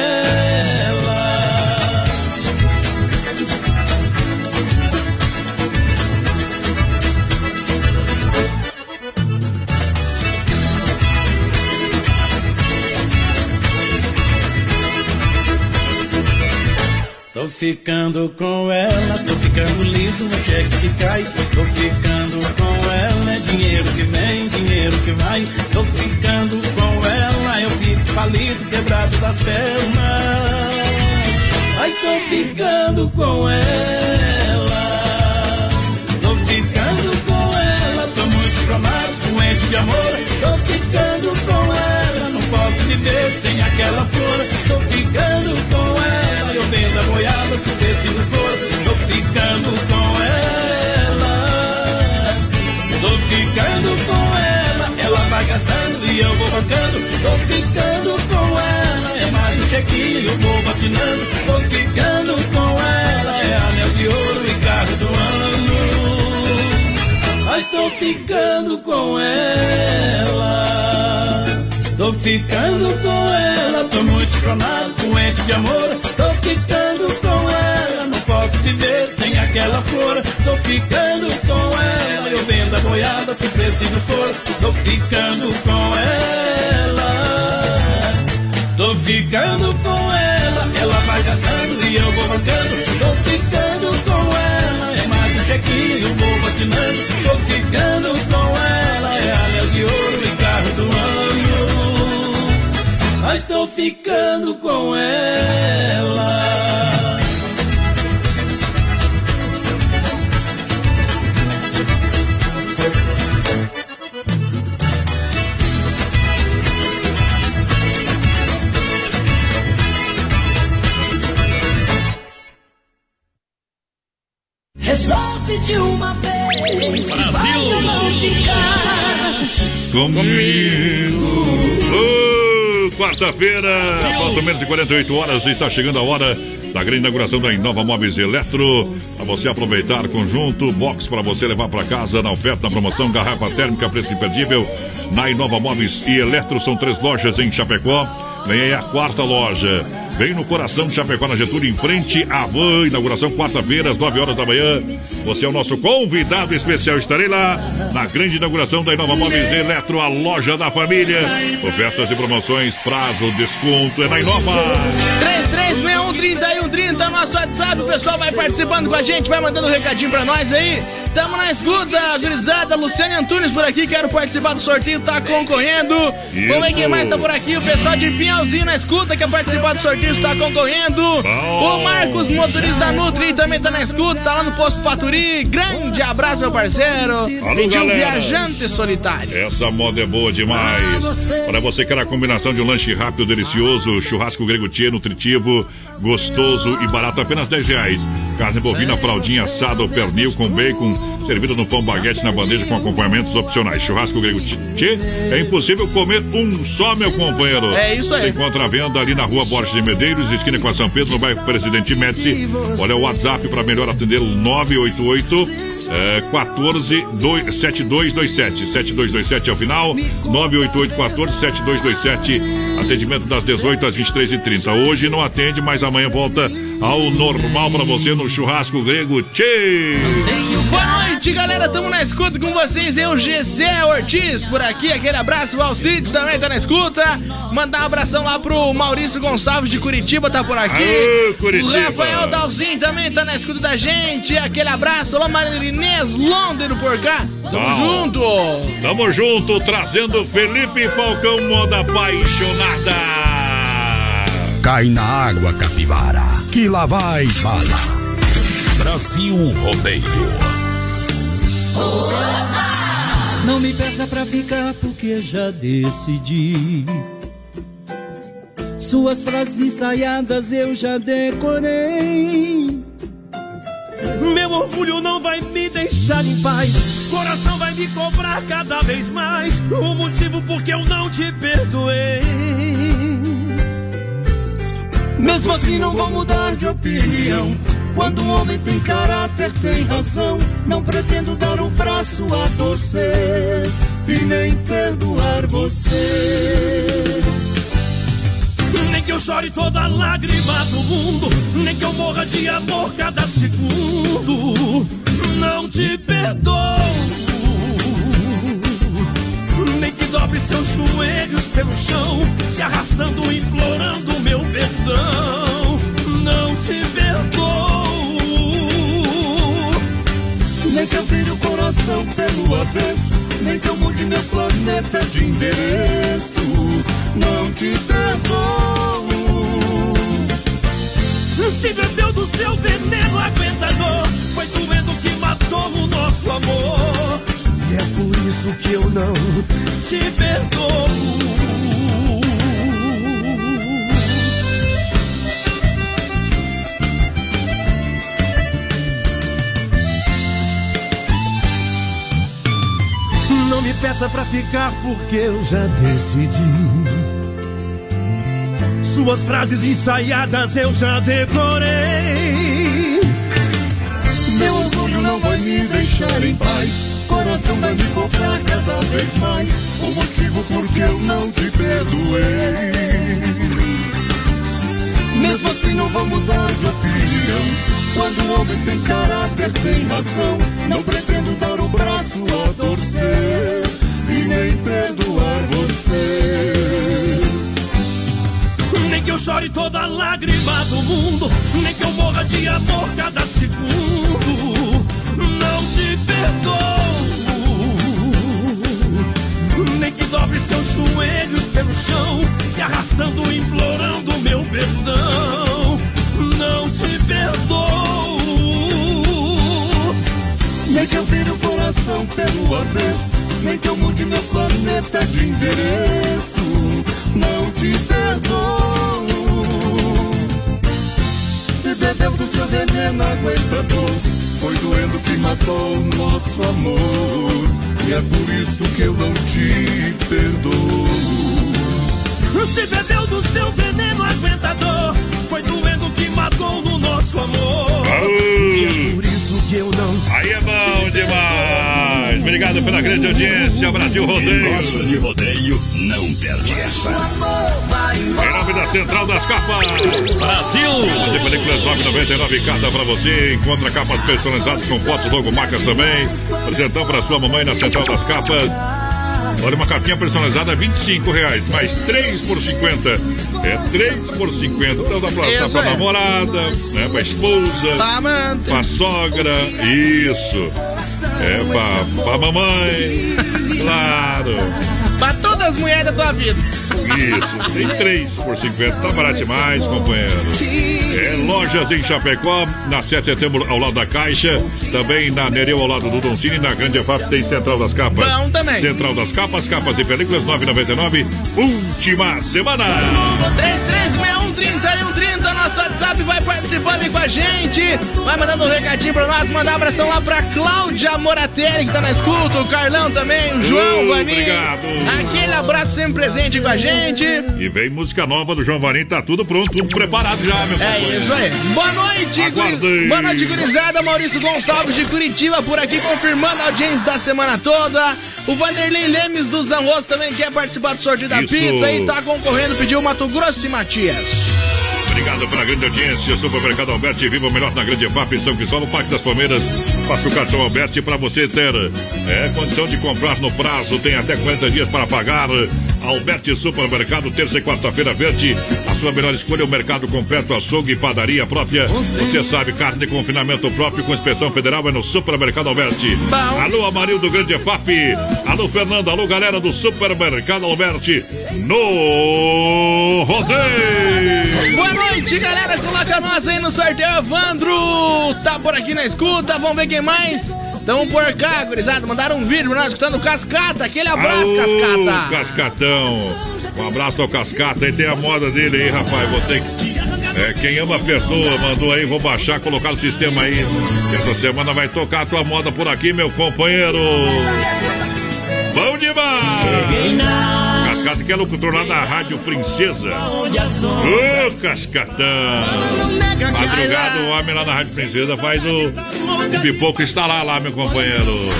Tô ficando com ela, tô ficando liso, é cheque que cai. Tô ficando com ela, é dinheiro que vem, dinheiro que vai. Tô ficando com ela, eu fico falido, quebrado das pernas. Mas tô ficando com ela. Tô ficando com ela, tô muito chonado, doente de amor. Tô ficando com ela, não posso viver sem aquela flor. Tô ficando com ela, bancando. Tô ficando com ela, é mais do que aquilo, eu vou vacinando. Tô ficando com ela, é anel de ouro e carro do ano. Mas tô ficando com ela. Tô ficando com ela, tô muito chonado, doente de amor. Tô ficando com ela, não posso viver flor. Tô ficando com ela, eu vendo a boiada se preciso for. Tô ficando com ela. Tô ficando com ela, ela vai gastando e eu vou bancando. Tô ficando com ela, é mais um chequinho e eu vou vacinando. Tô ficando com ela, é anel de ouro e carro do ano. Mas tô ficando com ela. De uma vez. Brasil! Vai não ficar. Comigo. Quarta-feira, falta menos de 48 horas, está chegando a hora da grande inauguração da Inova Móveis Eletro. Para você aproveitar conjunto, box para você levar para casa na oferta, na promoção, garrafa térmica, preço imperdível. Na Inova Móveis e Eletro são três lojas em Chapecó. Vem aí a quarta loja. Vem no coração de Chapecó, na Getúlio, em frente à Van. Inauguração quarta-feira, às 9 horas da manhã. Você é o nosso convidado especial. Estarei lá na grande inauguração da Inova Móveis Eletro, a loja da família. Ofertas e promoções, prazo, desconto é na Inova. 33613130, nosso WhatsApp. O pessoal vai participando com a gente, vai mandando um recadinho pra nós aí. Tamo na escuta, gurizada. Luciane Antunes por aqui, quero participar do sorteio, tá concorrendo. Vamos ver quem mais tá por aqui. O pessoal de Pinhalzinho na escuta, quer participar do sorteio, está concorrendo. O Marcos, motorista da Nutri, também tá na escuta, tá lá no posto Paturi. Grande abraço, meu parceiro. Alô, Pediu um viajante solitário. Essa moda é boa demais. Para você que quer a combinação de um lanche rápido, delicioso, churrasco grego tchê, nutritivo, gostoso e barato, apenas 10 reais. Carne bovina, fraldinha assada ou pernil com bacon, servida no pão baguete na bandeja com acompanhamentos opcionais. Churrasco grego tchê, é impossível comer um só, meu companheiro. É isso aí. Você encontra a venda ali na rua Borges de Medeiros, esquina com a São Pedro, no bairro Presidente Médici. Olha o WhatsApp para melhor atender o 988 é, 14 2, 7227. 7227 é o final. 988 14 7227. Atendimento das 18 às 23h30. Hoje não atende, mas amanhã volta ao normal pra você no churrasco grego. Tchê! Noite, galera. Tamo na escuta com vocês. Eu, Gessé Ortiz, por aqui. Aquele abraço. O Alcides também tá na escuta. Mandar um abração lá pro Maurício Gonçalves de Curitiba, tá por aqui. Aô, Curitiba. O Rafael Dalzin também tá na escuta da gente. Aquele abraço. Alô, Marinês Londres por cá. Tamo Bom. junto. Tamo junto, trazendo Felipe Falcão, moda apaixonada. Cai na água, capivara, que lá vai bala. Brasil Rodeio. Não me peça pra ficar porque já decidi. Suas frases ensaiadas eu já decorei. Meu orgulho não vai me deixar em paz. Coração vai me cobrar cada vez mais. O motivo por que eu não te perdoei. Mesmo assim não vou mudar de opinião. Quando um homem tem caráter, tem razão. Não pretendo dar o braço a torcer e nem perdoar você. Nem que eu chore toda lágrima do mundo, nem que eu morra de amor cada segundo. Não te perdoo. Dobre seus joelhos pelo chão, se arrastando, implorando meu perdão. Não te perdoo. Nem que eu vire o coração pelo avesso, nem que eu mude meu planeta de endereço. Não te perdoo. Se bebeu do seu veneno aguentador, foi doendo que matou o nosso amor. E é por isso que eu não te perdoo. Não me peça pra ficar porque eu já decidi. Suas frases ensaiadas eu já decorei. Meu orgulho não vai me deixar em paz. Coração vai me cobrar cada vez mais. O motivo por que eu não te perdoei. Mesmo assim não vou mudar de opinião. Quando o homem tem caráter, tem razão. Não pretendo dar o braço a torcer e nem perdoar você. Nem que eu chore toda lágrima do mundo, nem que eu morra de amor cada segundo. Não te perdoo. Dobre seus joelhos pelo chão, se arrastando, implorando meu perdão. Não te perdoo. Nem que eu vire o coração pelo avesso, nem que eu mude meu planeta de endereço. Não te perdoo. Se bebeu do seu veneno aguentador, foi doendo que matou nosso amor. E é por isso que eu não te perdoo. Se bebeu do seu veneno aguentador, foi doendo que matou no nosso amor. E é por que eu não. Aí é bom demais. Obrigado pela grande audiência. Brasil Rodeio. Gosta de rodeio? Não perde essa. Em nome da Central das Capas. Brasil. De películas 999 cada pra você. Encontra capas personalizadas com fotos, logomarcas também. Presentão pra sua mamãe na Central das Capas. Olha, uma capinha personalizada, 25 reais, mais 3 por 50. É 3 por 50. Então dá pra, dá pra é. namorada, né, pra esposa, Pra amante. pra sogra, isso. É pra, pra mamãe, claro. Pra todas as mulheres da tua vida. Isso, tem 3 por 50, tá barato demais, companheiro. É, lojas em Chapecó, na 7 de setembro ao lado da Caixa, também na Nereu ao lado do Doncini, na Grande EFAP tem Central das Capas. Bom também. Central das Capas, capas e películas 9,99, última semana. 33613130, nosso WhatsApp vai participando aí com a gente. Vai mandando um recadinho pra nós, mandar um abração lá pra Cláudia Moratelli, que tá na escuta, o Carlão também, o João, o Vaninho. obrigado. Aquele abraço sempre presente com a gente. E vem música nova do João Varim, tá tudo pronto, tudo preparado já, meu É companheiro. isso aí. Boa noite, guri... Boa noite, gurizada. Maurício Gonçalves de Curitiba por aqui, confirmando a audiência da semana toda. O Vanderlei Lemes do Zanroso também quer participar do sorteio da Isso. pizza e tá concorrendo, pediu Mato Grosso e Matias. Obrigado pela grande audiência. Supermercado Alberti, viva o melhor na grande EFAP, São Cristóvão, Parque das Palmeiras. Faça o cartão Alberti para você ter é, condição de comprar no prazo. Tem até 40 dias para pagar. Alberti Supermercado, terça e quarta-feira verde. A sua melhor escolha é o mercado completo, açougue e padaria própria. Você sabe, carne de confinamento próprio com inspeção federal é no Supermercado Alberti. Alô, Amarildo Grande EFAP. Alô, Fernando. Alô, galera do Supermercado Alberti. No rodeio. Noite, galera. Coloca nós aí no sorteio. Evandro tá por aqui na escuta. Vamos ver quem mais. Então por cá, gurizada. Mandaram um vídeo pra nós escutando o Cascata. Aquele abraço, Aô, Cascata. Cascatão. Um abraço ao Cascata. Aí tem a moda dele aí, rapaz. Você que. É, quem ama perdoa, mandou aí, vou baixar, colocar no sistema aí. Essa semana vai tocar a tua moda por aqui, meu companheiro. Bom demais! Cascata que é locutor lá da Rádio Princesa. Ô, Cascatão! Madrugada, o homem lá na Rádio Princesa faz o, o pipoco instalar lá, meu companheiro.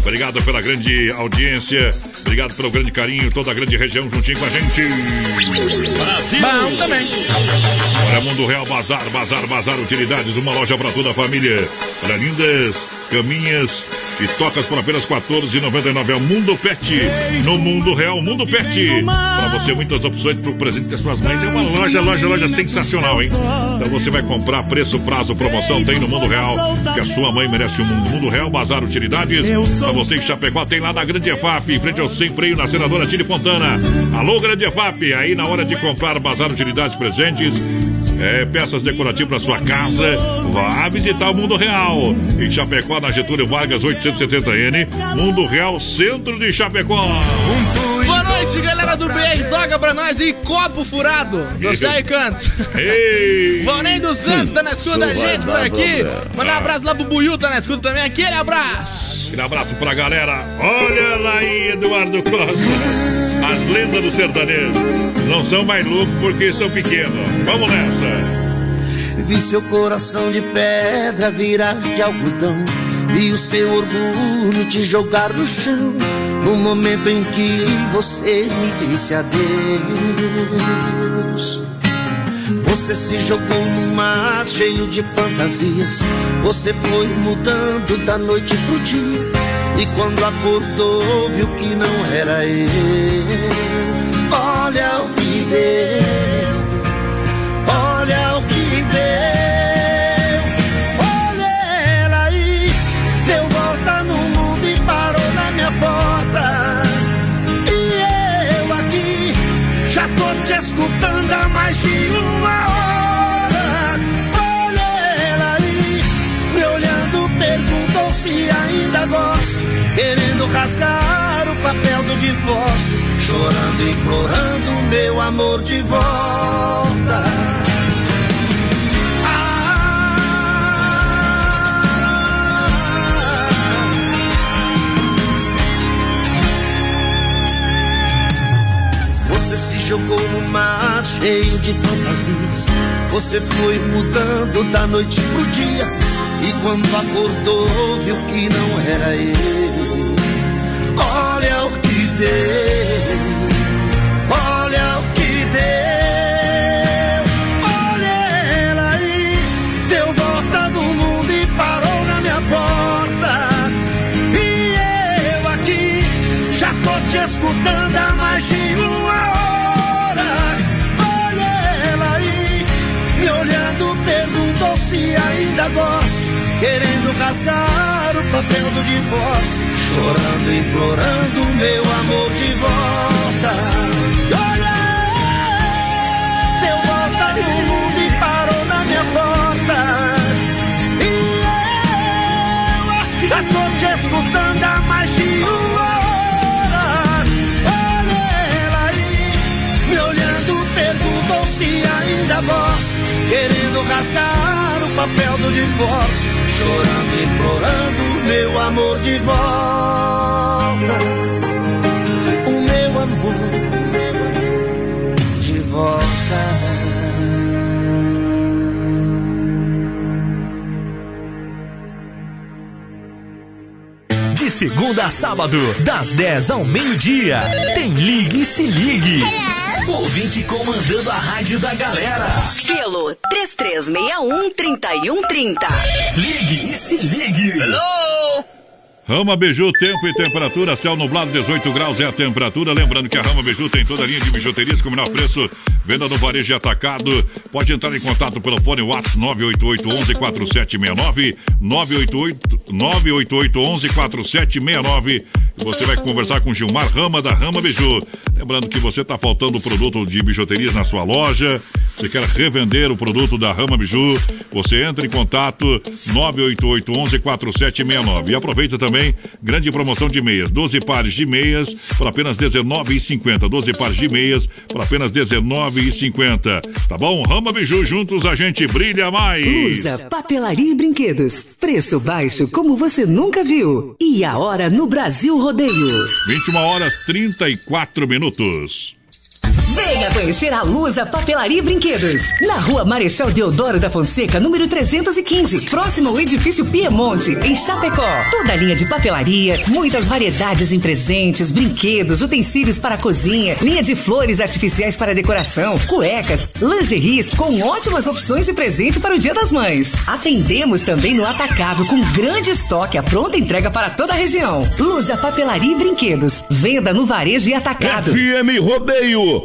Obrigado pela grande audiência. Obrigado pelo grande carinho, toda a grande região juntinho com a gente. Brasil! Bom também. Olha, Mundo Real Bazar, Bazar, Bazar Utilidades, uma loja para toda a família. Olha, lindas caminhas e tocas por apenas R$ 14,99. É o Mundo Pet. No Mundo Real, Mundo Pet. Para você, muitas opções para o presente das suas mães. É uma loja, loja, loja sensacional, hein? Então você vai comprar preço, prazo, promoção, tem no Mundo Real. Que a sua mãe merece o mundo. Mundo Real Bazar Utilidades. Para você que Chapecó tem lá na Grande EFAP, em frente ao Sem Freio, na Senadora Tire Fontana. Alô, Grande EFAP. Aí na hora de comprar Bazar Utilidades presentes. É, peças decorativas para sua casa. Vá visitar o Mundo Real. Em Chapecó, na Getúlio Vargas, 870N. Mundo Real, centro de Chapecó. Boa noite, galera do BR. Toca pra nós e copo furado do Sai Cantos. Ei! Valnei dos Santos tá na escuta da gente por aqui. Mandar um abraço lá pro Buiu, tá na escuta também. Aquele abraço. Aquele abraço pra galera. Olha ela aí, Eduardo Costa. As lendas do sertanejo. Não são mais loucos porque são pequenos. Vamos nessa. Vi seu coração de pedra virar de algodão. Vi o seu orgulho te jogar no chão. No momento em que você me disse adeus. Você se jogou num mar cheio de fantasias. Você foi mudando da noite pro dia. E quando acordou, viu que não era eu. Olha o que deu. Olha o que deu. Olha ela aí. Deu volta no mundo e parou na minha porta. E eu aqui já tô te escutando há mais de uma hora. Olha Querendo rasgar o papel do divórcio. Chorando, implorando meu amor de volta. Você se jogou no mar cheio de fantasias. Você foi mudando da noite pro dia. E quando acordou, viu que não era eu. Deu. Olha o que deu. Olha ela aí. Deu volta no mundo e parou na minha porta. E eu aqui já tô te escutando há mais de uma hora. Olha ela aí, me olhando, perguntou se ainda gosto. Querendo rasgar o papel do divórcio. Chorando, implorando meu amor de volta. Olha, deu volta no mundo e parou na minha porta. E eu aqui já tô te escutando há mais de uma hora. Olha ela aí, me olhando, perguntou se ainda gosto. Querendo rasgar o papel do divórcio. Chorando, implorando meu amor de volta. O meu amor, o meu amor de volta. De segunda a sábado, das 10 ao meio-dia, tem Ligue e Se Ligue. Ouvinte comandando a rádio da galera. Pelo 3361-3130. Ligue e Se Ligue. Hello! Rama Beiju, tempo e temperatura, céu nublado, 18 graus é a temperatura. Lembrando que a Rama Beiju tem toda a linha de bijuterias com o menor preço, venda no varejo e atacado. Pode entrar em contato pelo fone WhatsApp 988 11 4769 988 988 11 4769 você vai conversar com Gilmar Rama da Rama Biju. Lembrando que você está faltando produto de bijuterias na sua loja, você quer revender o produto da Rama Biju, você entra em contato 988 11 4769. E aproveita também grande promoção de meias, 12 pares de meias por apenas R$19,50. 12 pares de meias por apenas R$19,50. Tá bom? Rama Biju, juntos a gente brilha mais. Lusa, papelaria e brinquedos. Preço baixo como você nunca viu. E a hora no Brasil Rodeio. 21 horas 34 minutos. Venha conhecer a Lusa Papelaria e Brinquedos. Na rua Marechal Deodoro da Fonseca, número 315. Próximo ao edifício Piemonte, em Chapecó. Toda a linha de papelaria, muitas variedades em presentes, brinquedos, utensílios para cozinha, linha de flores artificiais para decoração, cuecas, lingeries com ótimas opções de presente para o Dia das Mães. Atendemos também no atacado com grande estoque, a pronta entrega para toda a região. Lusa Papelaria e Brinquedos. Venda no varejo e atacado. FM Rodeio,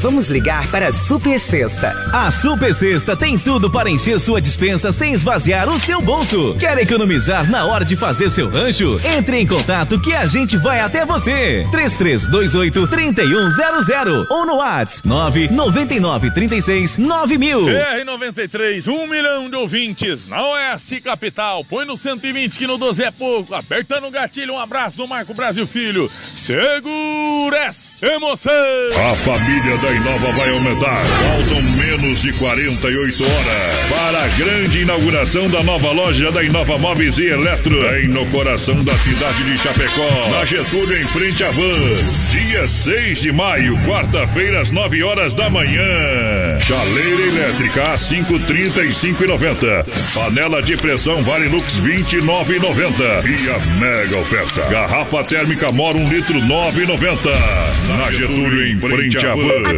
Vamos ligar para a Super Sexta. A Super Sexta tem tudo para encher sua dispensa sem esvaziar o seu bolso. Quer economizar na hora de fazer seu rancho? Entre em contato que a gente vai até você. 3328 3100 ou no WhatsApp 999 36 9000. BR-93, um milhão de ouvintes na Oeste Capital. Põe no 120 que no 12 é pouco. Apertando o gatilho, um abraço do Marco Brasil Filho. Segura essa emoção! A família da Inova vai aumentar. Faltam menos de 48 horas para a grande inauguração da nova loja da Inova Móveis e Eletro. Bem no coração da cidade de Chapecó. Na Getúlio, em frente à Van. Dia 6 de maio, quarta-feira, às 9 horas da manhã. Chaleira elétrica a 5,35,90. Panela de pressão Varilux 29,90. E a mega oferta. Garrafa térmica Mora 1 litro 9,90. Na Getúlio, em frente à Van.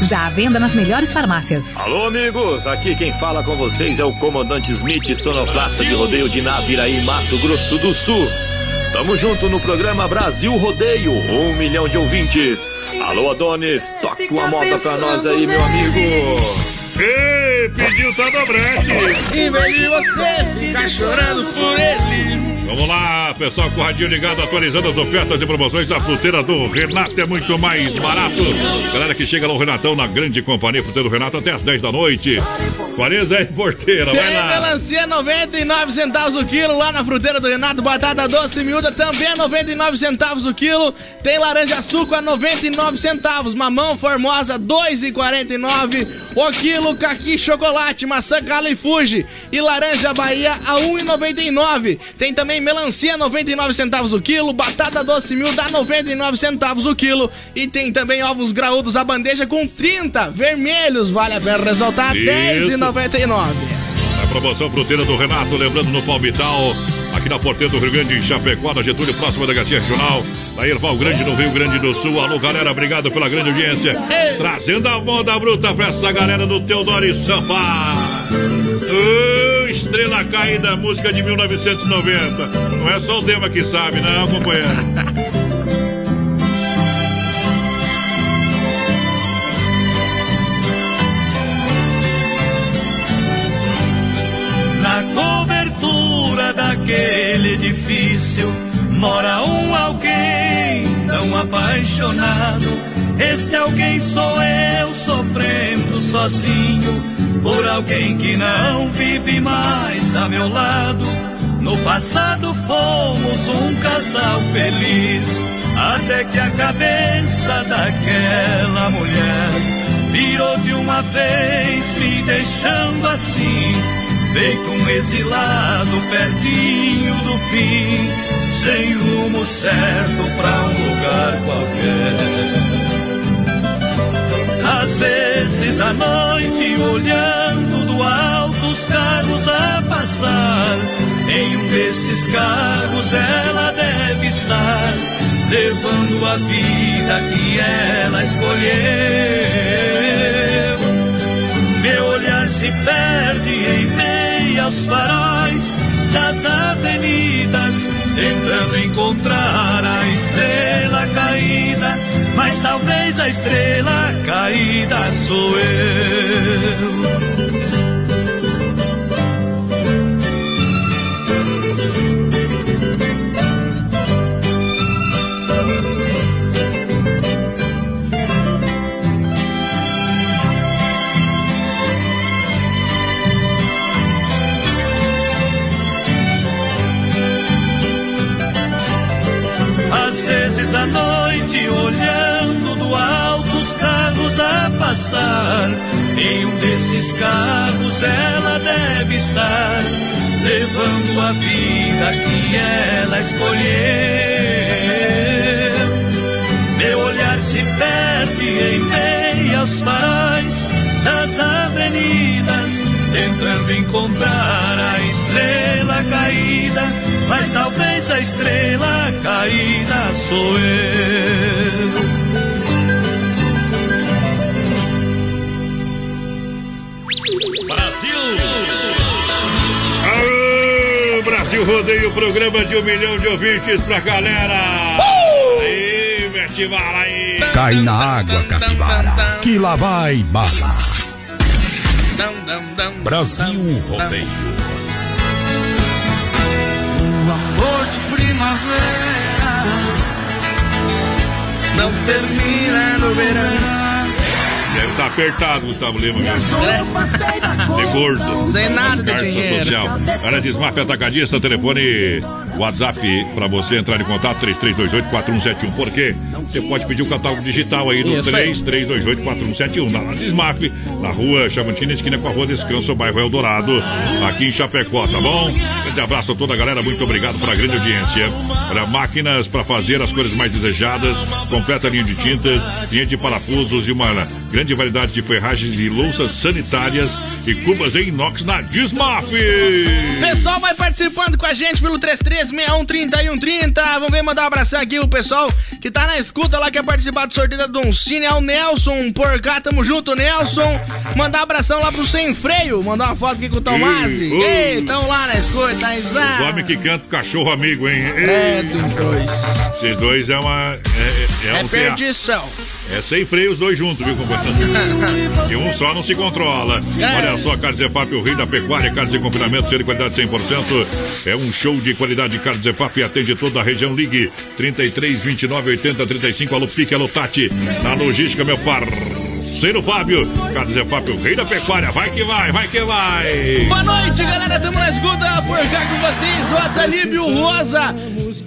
Já à venda nas melhores farmácias. Alô, amigos! Aqui quem fala com vocês é o comandante Smith, sonoplasta de rodeio de Naviraí, Mato Grosso do Sul. Tamo junto no programa Brasil Rodeio, um milhão de ouvintes. Alô, Adonis, toca uma moto pra nós aí, meu amigo. Ei, pediu tá dobrete. Em vez de você ficar chorando por ele. Vamos lá, pessoal, com o radinho ligado, atualizando as ofertas e promoções da fruteira do Renato. É muito mais barato. Galera que chega lá, o Renatão, na grande companhia Fruteira do Renato, até as 10 da noite. Quaresma é porteira, vai lá. Tem melancia 99 centavos o quilo lá na fruteira do Renato, batata doce miúda também é a 99 centavos o quilo. Tem laranja suco a 99 centavos, mamão formosa 2,49 o quilo, caqui chocolate, maçã cala e fuge. e laranja Bahia a 1,99. Tem também melancia 99 centavos o quilo, batata doce miúda a 99 centavos o quilo e tem também ovos graúdos a bandeja com 30 vermelhos, vale a pena ressaltar 10,99 a é promoção Fruteira do Renato, lembrando no Palmital, aqui na Porteira do Rio Grande, em Chapecó, na Getúlio, próxima da Garcia Regional, da Erval Grande, no Rio Grande do Sul. Alô, galera, obrigado pela grande audiência. Ei. Trazendo a moda bruta pra essa galera do Teodoro e Sampa. Uh, estrela caída, música de 1990. Não é só o tema que sabe, não, companheiro. daquele edifício mora um alguém tão apaixonado. Este alguém sou eu sofrendo sozinho por alguém que não vive mais a meu lado. No passado fomos um casal feliz, até que a cabeça daquela mulher virou de uma vez, me deixando assim feito um exilado pertinho do fim, sem rumo certo pra um lugar qualquer. Às vezes à noite, olhando do alto os carros a passar, em um desses carros ela deve estar, levando a vida que ela escolheu. Meu olhar se perde em meio aos faróis das avenidas, tentando encontrar a estrela caída. Mas talvez a estrela caída sou eu. Passar. Em um desses carros ela deve estar, levando a vida que ela escolheu. Meu olhar se perde em meio aos faróis das avenidas, tentando encontrar a estrela caída. Mas talvez a estrela caída sou eu. Brasil Rodeio, programa de um milhão de ouvintes pra galera! Uh! Aí, mete bala aí! Cai na água, capivara, que lá vai bala. Brasil Rodeio. O amor de primavera não termina no verão. Deve estar apertado, Gustavo Lima. Ser gordo. Sem nada de dinheiro. social. Olha, Desmaf Atacadista, telefone WhatsApp para você entrar em contato 3328-4171. Por quê? Você pode pedir o catálogo digital aí no Isso aí. 3328-4171. Na Desmaf, na rua Chamantina, esquina com a rua Descanso, bairro Eldorado, aqui em Chapecó, tá bom? Grande abraço a toda a galera, muito obrigado pela grande audiência. Para máquinas para fazer as cores mais desejadas, completa linha de tintas, linha de parafusos e uma grande variedade de ferragens e louças sanitárias e cubas em inox na Desmaf. Pessoal vai participando com a gente pelo 33613130. Vamos ver, mandar um abração aqui pro pessoal que tá na escuta lá, quer participar do sorteio da Doncini. É o Nelson, por cá, tamo junto, Nelson. Mandar um abração lá pro Sem Freio. Mandar uma foto aqui com o Tomasi. Ei, tão lá na escuta, tá exato. homens que cantam cachorro amigo, hein? Credo em cruz. Esses dois é uma. É, é, É um perdição. É sem freio os dois juntos, viu, companheiro? E um só não se controla. Olha só, Carlos Efap, o rei da pecuária, carnes de confinamento, ser de qualidade 100%. É um show de qualidade. Carlos Efap atende toda a região. Ligue 33 29 80 35. Alô, Pique, alô, Tati. Na logística, meu parceiro Fábio. Carlos Efap, o rei da pecuária. Vai que vai, vai que vai. Boa noite, galera. Tamo na escuta por cá com vocês. O Atalíbio Rosa.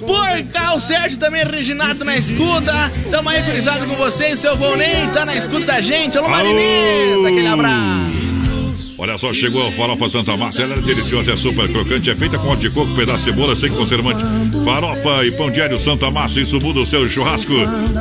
Por cá, o Sérgio também Reginato na escuta. Tamo aí frisado com vocês. Seu Volney tá na escuta da gente. Alô, Marinês. Aquele abraço. Olha só, chegou a farofa Santa Márcia, ela é deliciosa, é super crocante, é feita com óleo de coco, pedaço de cebola, sem conservante. Farofa e pão diário Santa Márcia, isso muda o seu churrasco.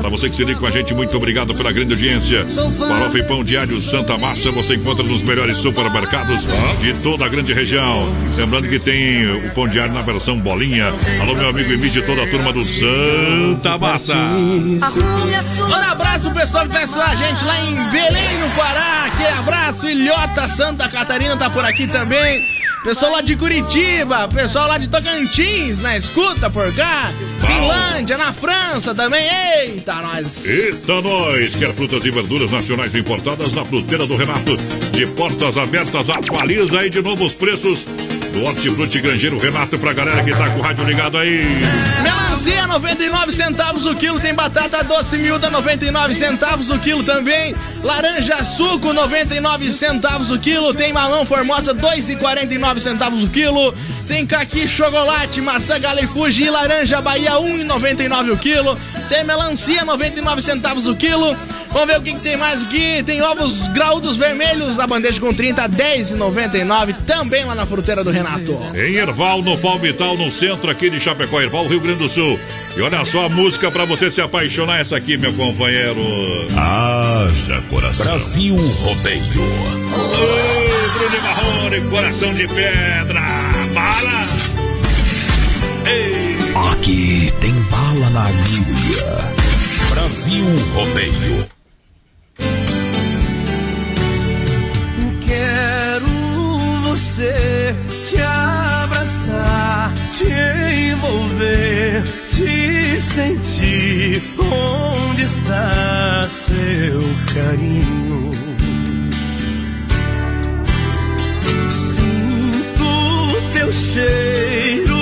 Pra você que se liga com a gente, muito obrigado pela grande audiência. Farofa e pão diário Santa Márcia, você encontra nos melhores supermercados de toda a grande região. Lembrando que tem o pão diário na versão bolinha. Alô, meu amigo Emílio e toda a turma do Santa Massa. Manda abraço pro pessoal que tá assistindo a gente lá em Belém, no Pará. Aquele abraço, Ilhota, Santa Catarina tá por aqui também. Pessoal lá de Curitiba, pessoal lá de Tocantins, na escuta por cá. Finlândia, na França também. Eita, nós. Eita, nós! Quer frutas e verduras nacionais importadas na fruteira do Renato. De portas abertas, atualiza aí de novo os preços do Hortifruti Grangeiro Renato pra galera que tá com o rádio ligado aí. Melancia, 99 centavos o quilo. Tem batata doce miúda, 99 centavos o quilo também. Laranja suco, 99 centavos o quilo. Tem mamão formosa, 2,49 centavos o quilo. Tem caqui, chocolate, maçã, gala e fuji e laranja Bahia, 1,99 o quilo. Tem melancia, 99 centavos o quilo. Vamos ver o que, que tem mais aqui. Tem ovos graúdos vermelhos, a bandeja com 30, 10,99. Também lá na fruteira do Renato. Em Erval, no Palmital, no centro aqui de Chapecó, Erval, Rio Grande do Sul. E olha só a música pra você se apaixonar, essa aqui, meu companheiro. Haja coração. Brasil Rodeio. Ô, Bruno Marrone, coração de pedra. Bala! Ei! Aqui tem bala na agulha. Brasil Rodeio. Te envolver, te sentir. Onde está seu carinho? Sinto teu cheiro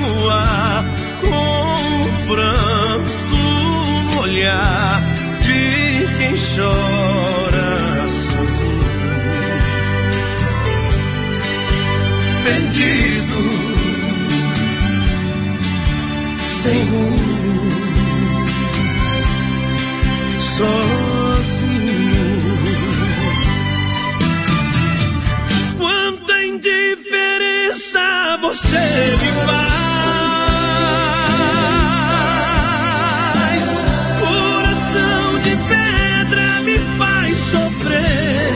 no ar, com o pranto no olhar de quem chora você me faz. Coração de pedra me faz sofrer.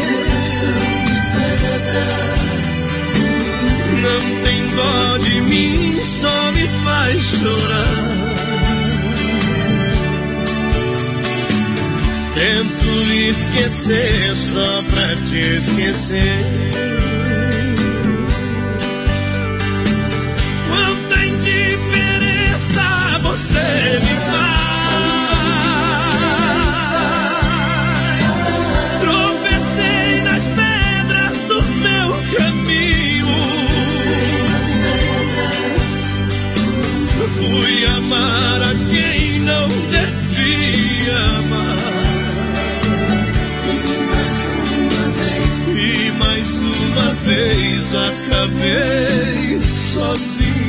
Não tem dó de mim, só me faz chorar. Tento lhe esquecer só pra te esquecer. Você me faz. Tropecei nas pedras do meu caminho. Fui amar a quem não devia amar. E mais uma vez acabei sozinho.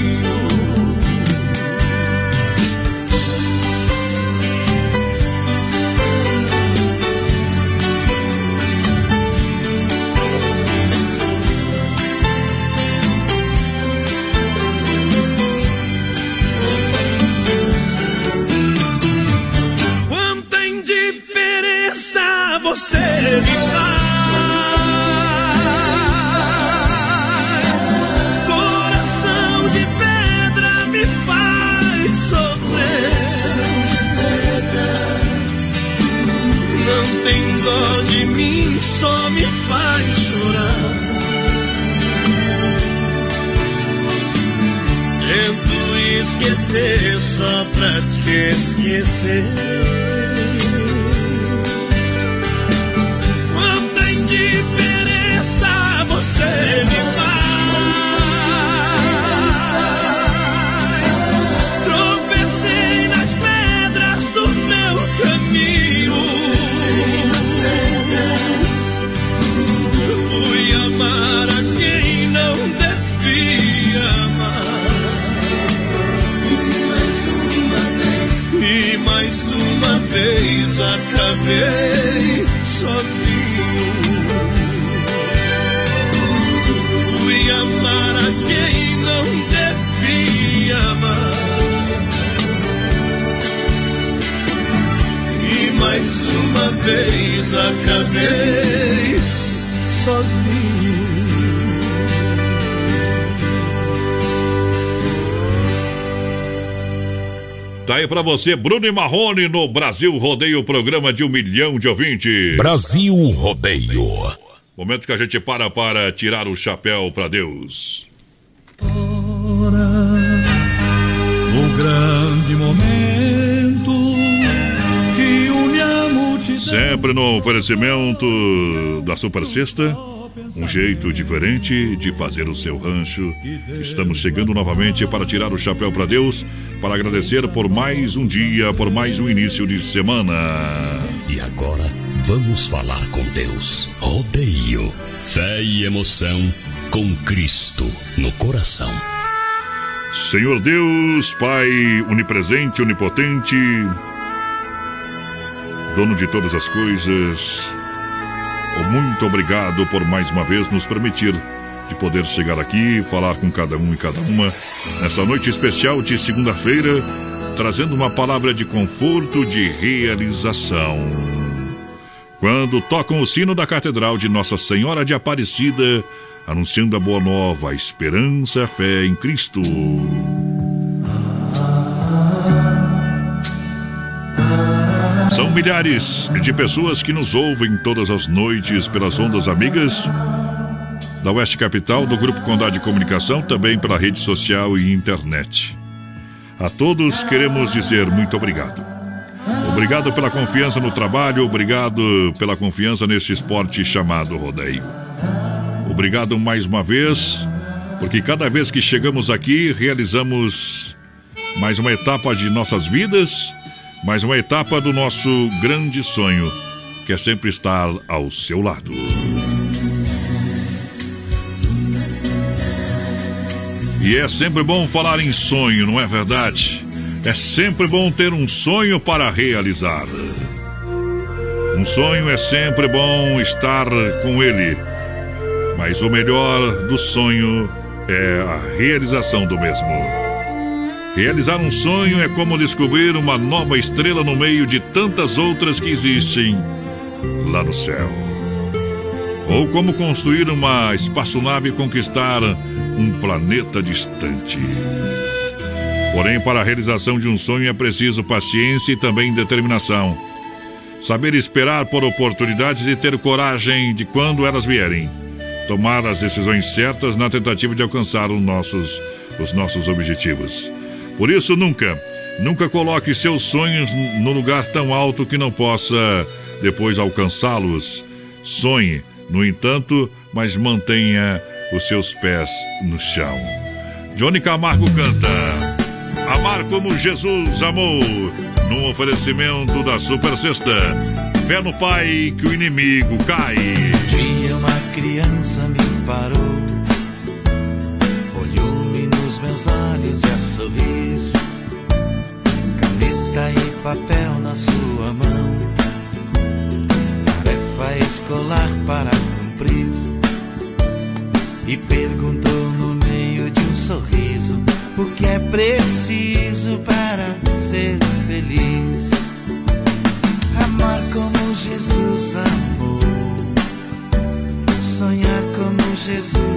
Esquecer só pra te esquecer. Acabei sozinho. Fui amar a quem não devia amar. E mais uma vez acabei sozinho. Tá aí pra você, Bruno e Marrone no Brasil Rodeio, programa de um milhão de ouvintes. Brasil Rodeio. Momento que a gente para para tirar o chapéu pra Deus. O grande momento que une a multidão. Sempre no oferecimento da Super Sexta, um jeito diferente de fazer o seu rancho. Estamos chegando novamente para tirar o chapéu para Deus, para agradecer por mais um dia, por mais um início de semana. E agora vamos falar com Deus. Rodeio, fé e emoção com Cristo no coração. Senhor Deus, Pai onipresente, onipotente, dono de todas as coisas, muito obrigado por mais uma vez nos permitir de poder chegar aqui, falar com cada um e cada uma nessa noite especial de segunda-feira, trazendo uma palavra de conforto, de realização. Quando tocam o sino da Catedral de Nossa Senhora de Aparecida, anunciando a boa nova, a esperança, a fé em Cristo. Milhares de pessoas que nos ouvem todas as noites pelas ondas amigas da Oeste Capital, do Grupo Condado de Comunicação, também pela rede social e internet. A todos queremos dizer muito obrigado. Obrigado pela confiança no trabalho, obrigado pela confiança neste esporte chamado rodeio. Obrigado mais uma vez, porque cada vez que chegamos aqui, realizamos mais uma etapa de nossas vidas, mais uma etapa do nosso grande sonho, que é sempre estar ao seu lado. E é sempre bom falar em sonho, não é verdade? É sempre bom ter um sonho para realizar. Um sonho é sempre bom estar com ele. Mas o melhor do sonho é a realização do mesmo. Realizar um sonho é como descobrir uma nova estrela no meio de tantas outras que existem lá no céu. Ou como construir uma espaçonave e conquistar um planeta distante. Porém, para a realização de um sonho é preciso paciência e também determinação. Saber esperar por oportunidades e ter coragem de quando elas vierem. Tomar as decisões certas na tentativa de alcançar os nossos, os nossos objetivos. Por isso, nunca, nunca coloque seus sonhos no lugar tão alto que não possa depois alcançá-los. Sonhe, no entanto, mas mantenha os seus pés no chão. Johnny Camargo canta. Amar como Jesus amou, num oferecimento da Super Sexta. Fé no Pai que o inimigo cai. Um dia uma criança me parou, olhou-me nos meus olhos a sorrir, caneta e papel na sua mão, tarefa escolar para cumprir, e perguntou no meio de um sorriso o que é preciso para ser feliz. Amar como Jesus amou, sonhar como Jesus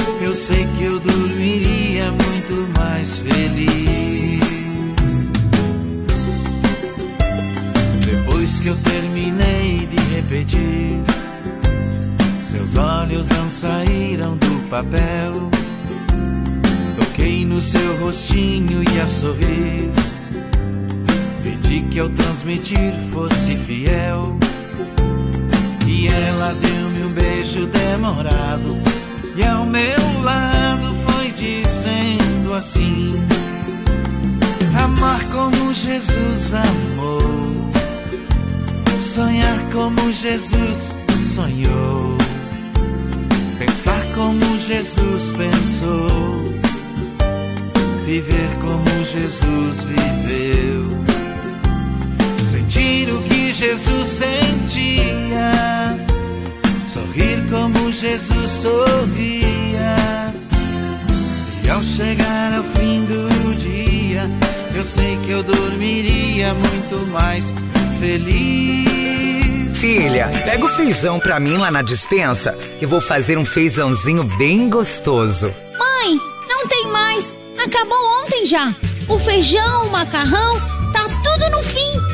eu sei que eu dormiria muito mais feliz. Depois que eu terminei de repetir, seus olhos não saíram do papel. Toquei no seu rostinho e a sorrir. Pedi que ao transmitir fosse fiel. E ela deu-me um beijo demorado. E ao meu lado foi dizendo assim: Amar como Jesus amou. Sonhar como Jesus sonhou. Pensar como Jesus pensou viver como Jesus viveu, sentir o que Jesus sentia, sorrir como Jesus sorria. E ao chegar ao fim do dia, eu sei que eu dormiria muito mais feliz. Filha, pega o feijão pra mim lá na dispensa, que vou fazer um feijãozinho bem gostoso. Mãe, não tem mais. Acabou ontem já. O feijão, o macarrão,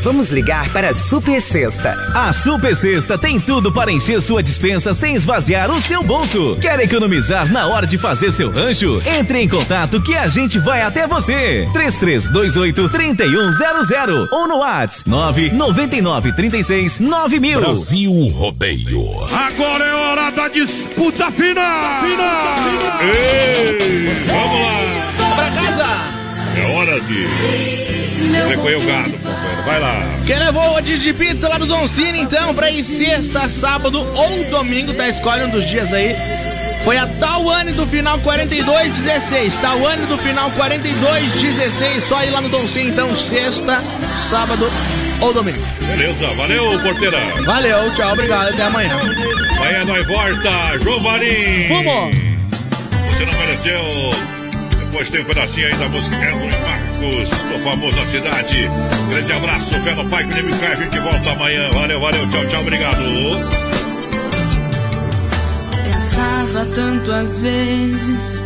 Vamos ligar para a Super Sexta. A Super Sexta tem tudo para encher sua dispensa sem esvaziar o seu bolso. Quer economizar na hora de fazer seu rancho? Entre em contato que a gente vai até você. 3328 3100 ou no WhatsApp 999 36 9000. Brasil Rodeio. Agora é hora da disputa final! Final! Ei, vamos lá! Pra casa! É hora de recolher o gado. Vai lá. Quem levou o rodízio de pizza lá do Don Cine, então, pra ir sexta, sábado ou domingo, tá? Escolhe um dos dias aí. Foi a Tawane do final 4216. Tawane do final 4216. Só ir lá no Don Cine, então, sexta, sábado ou domingo. Beleza, valeu, porteira. Valeu, tchau, obrigado, até amanhã. Amanhã nós volta, João Varim. Vamos! Você não mereceu. Depois tem um pedacinho aí da música Edwin Marcos, do famoso na cidade. Grande abraço, fé no pai, que nem a gente volta amanhã. Valeu, valeu, tchau, tchau, obrigado. Pensava tanto às vezes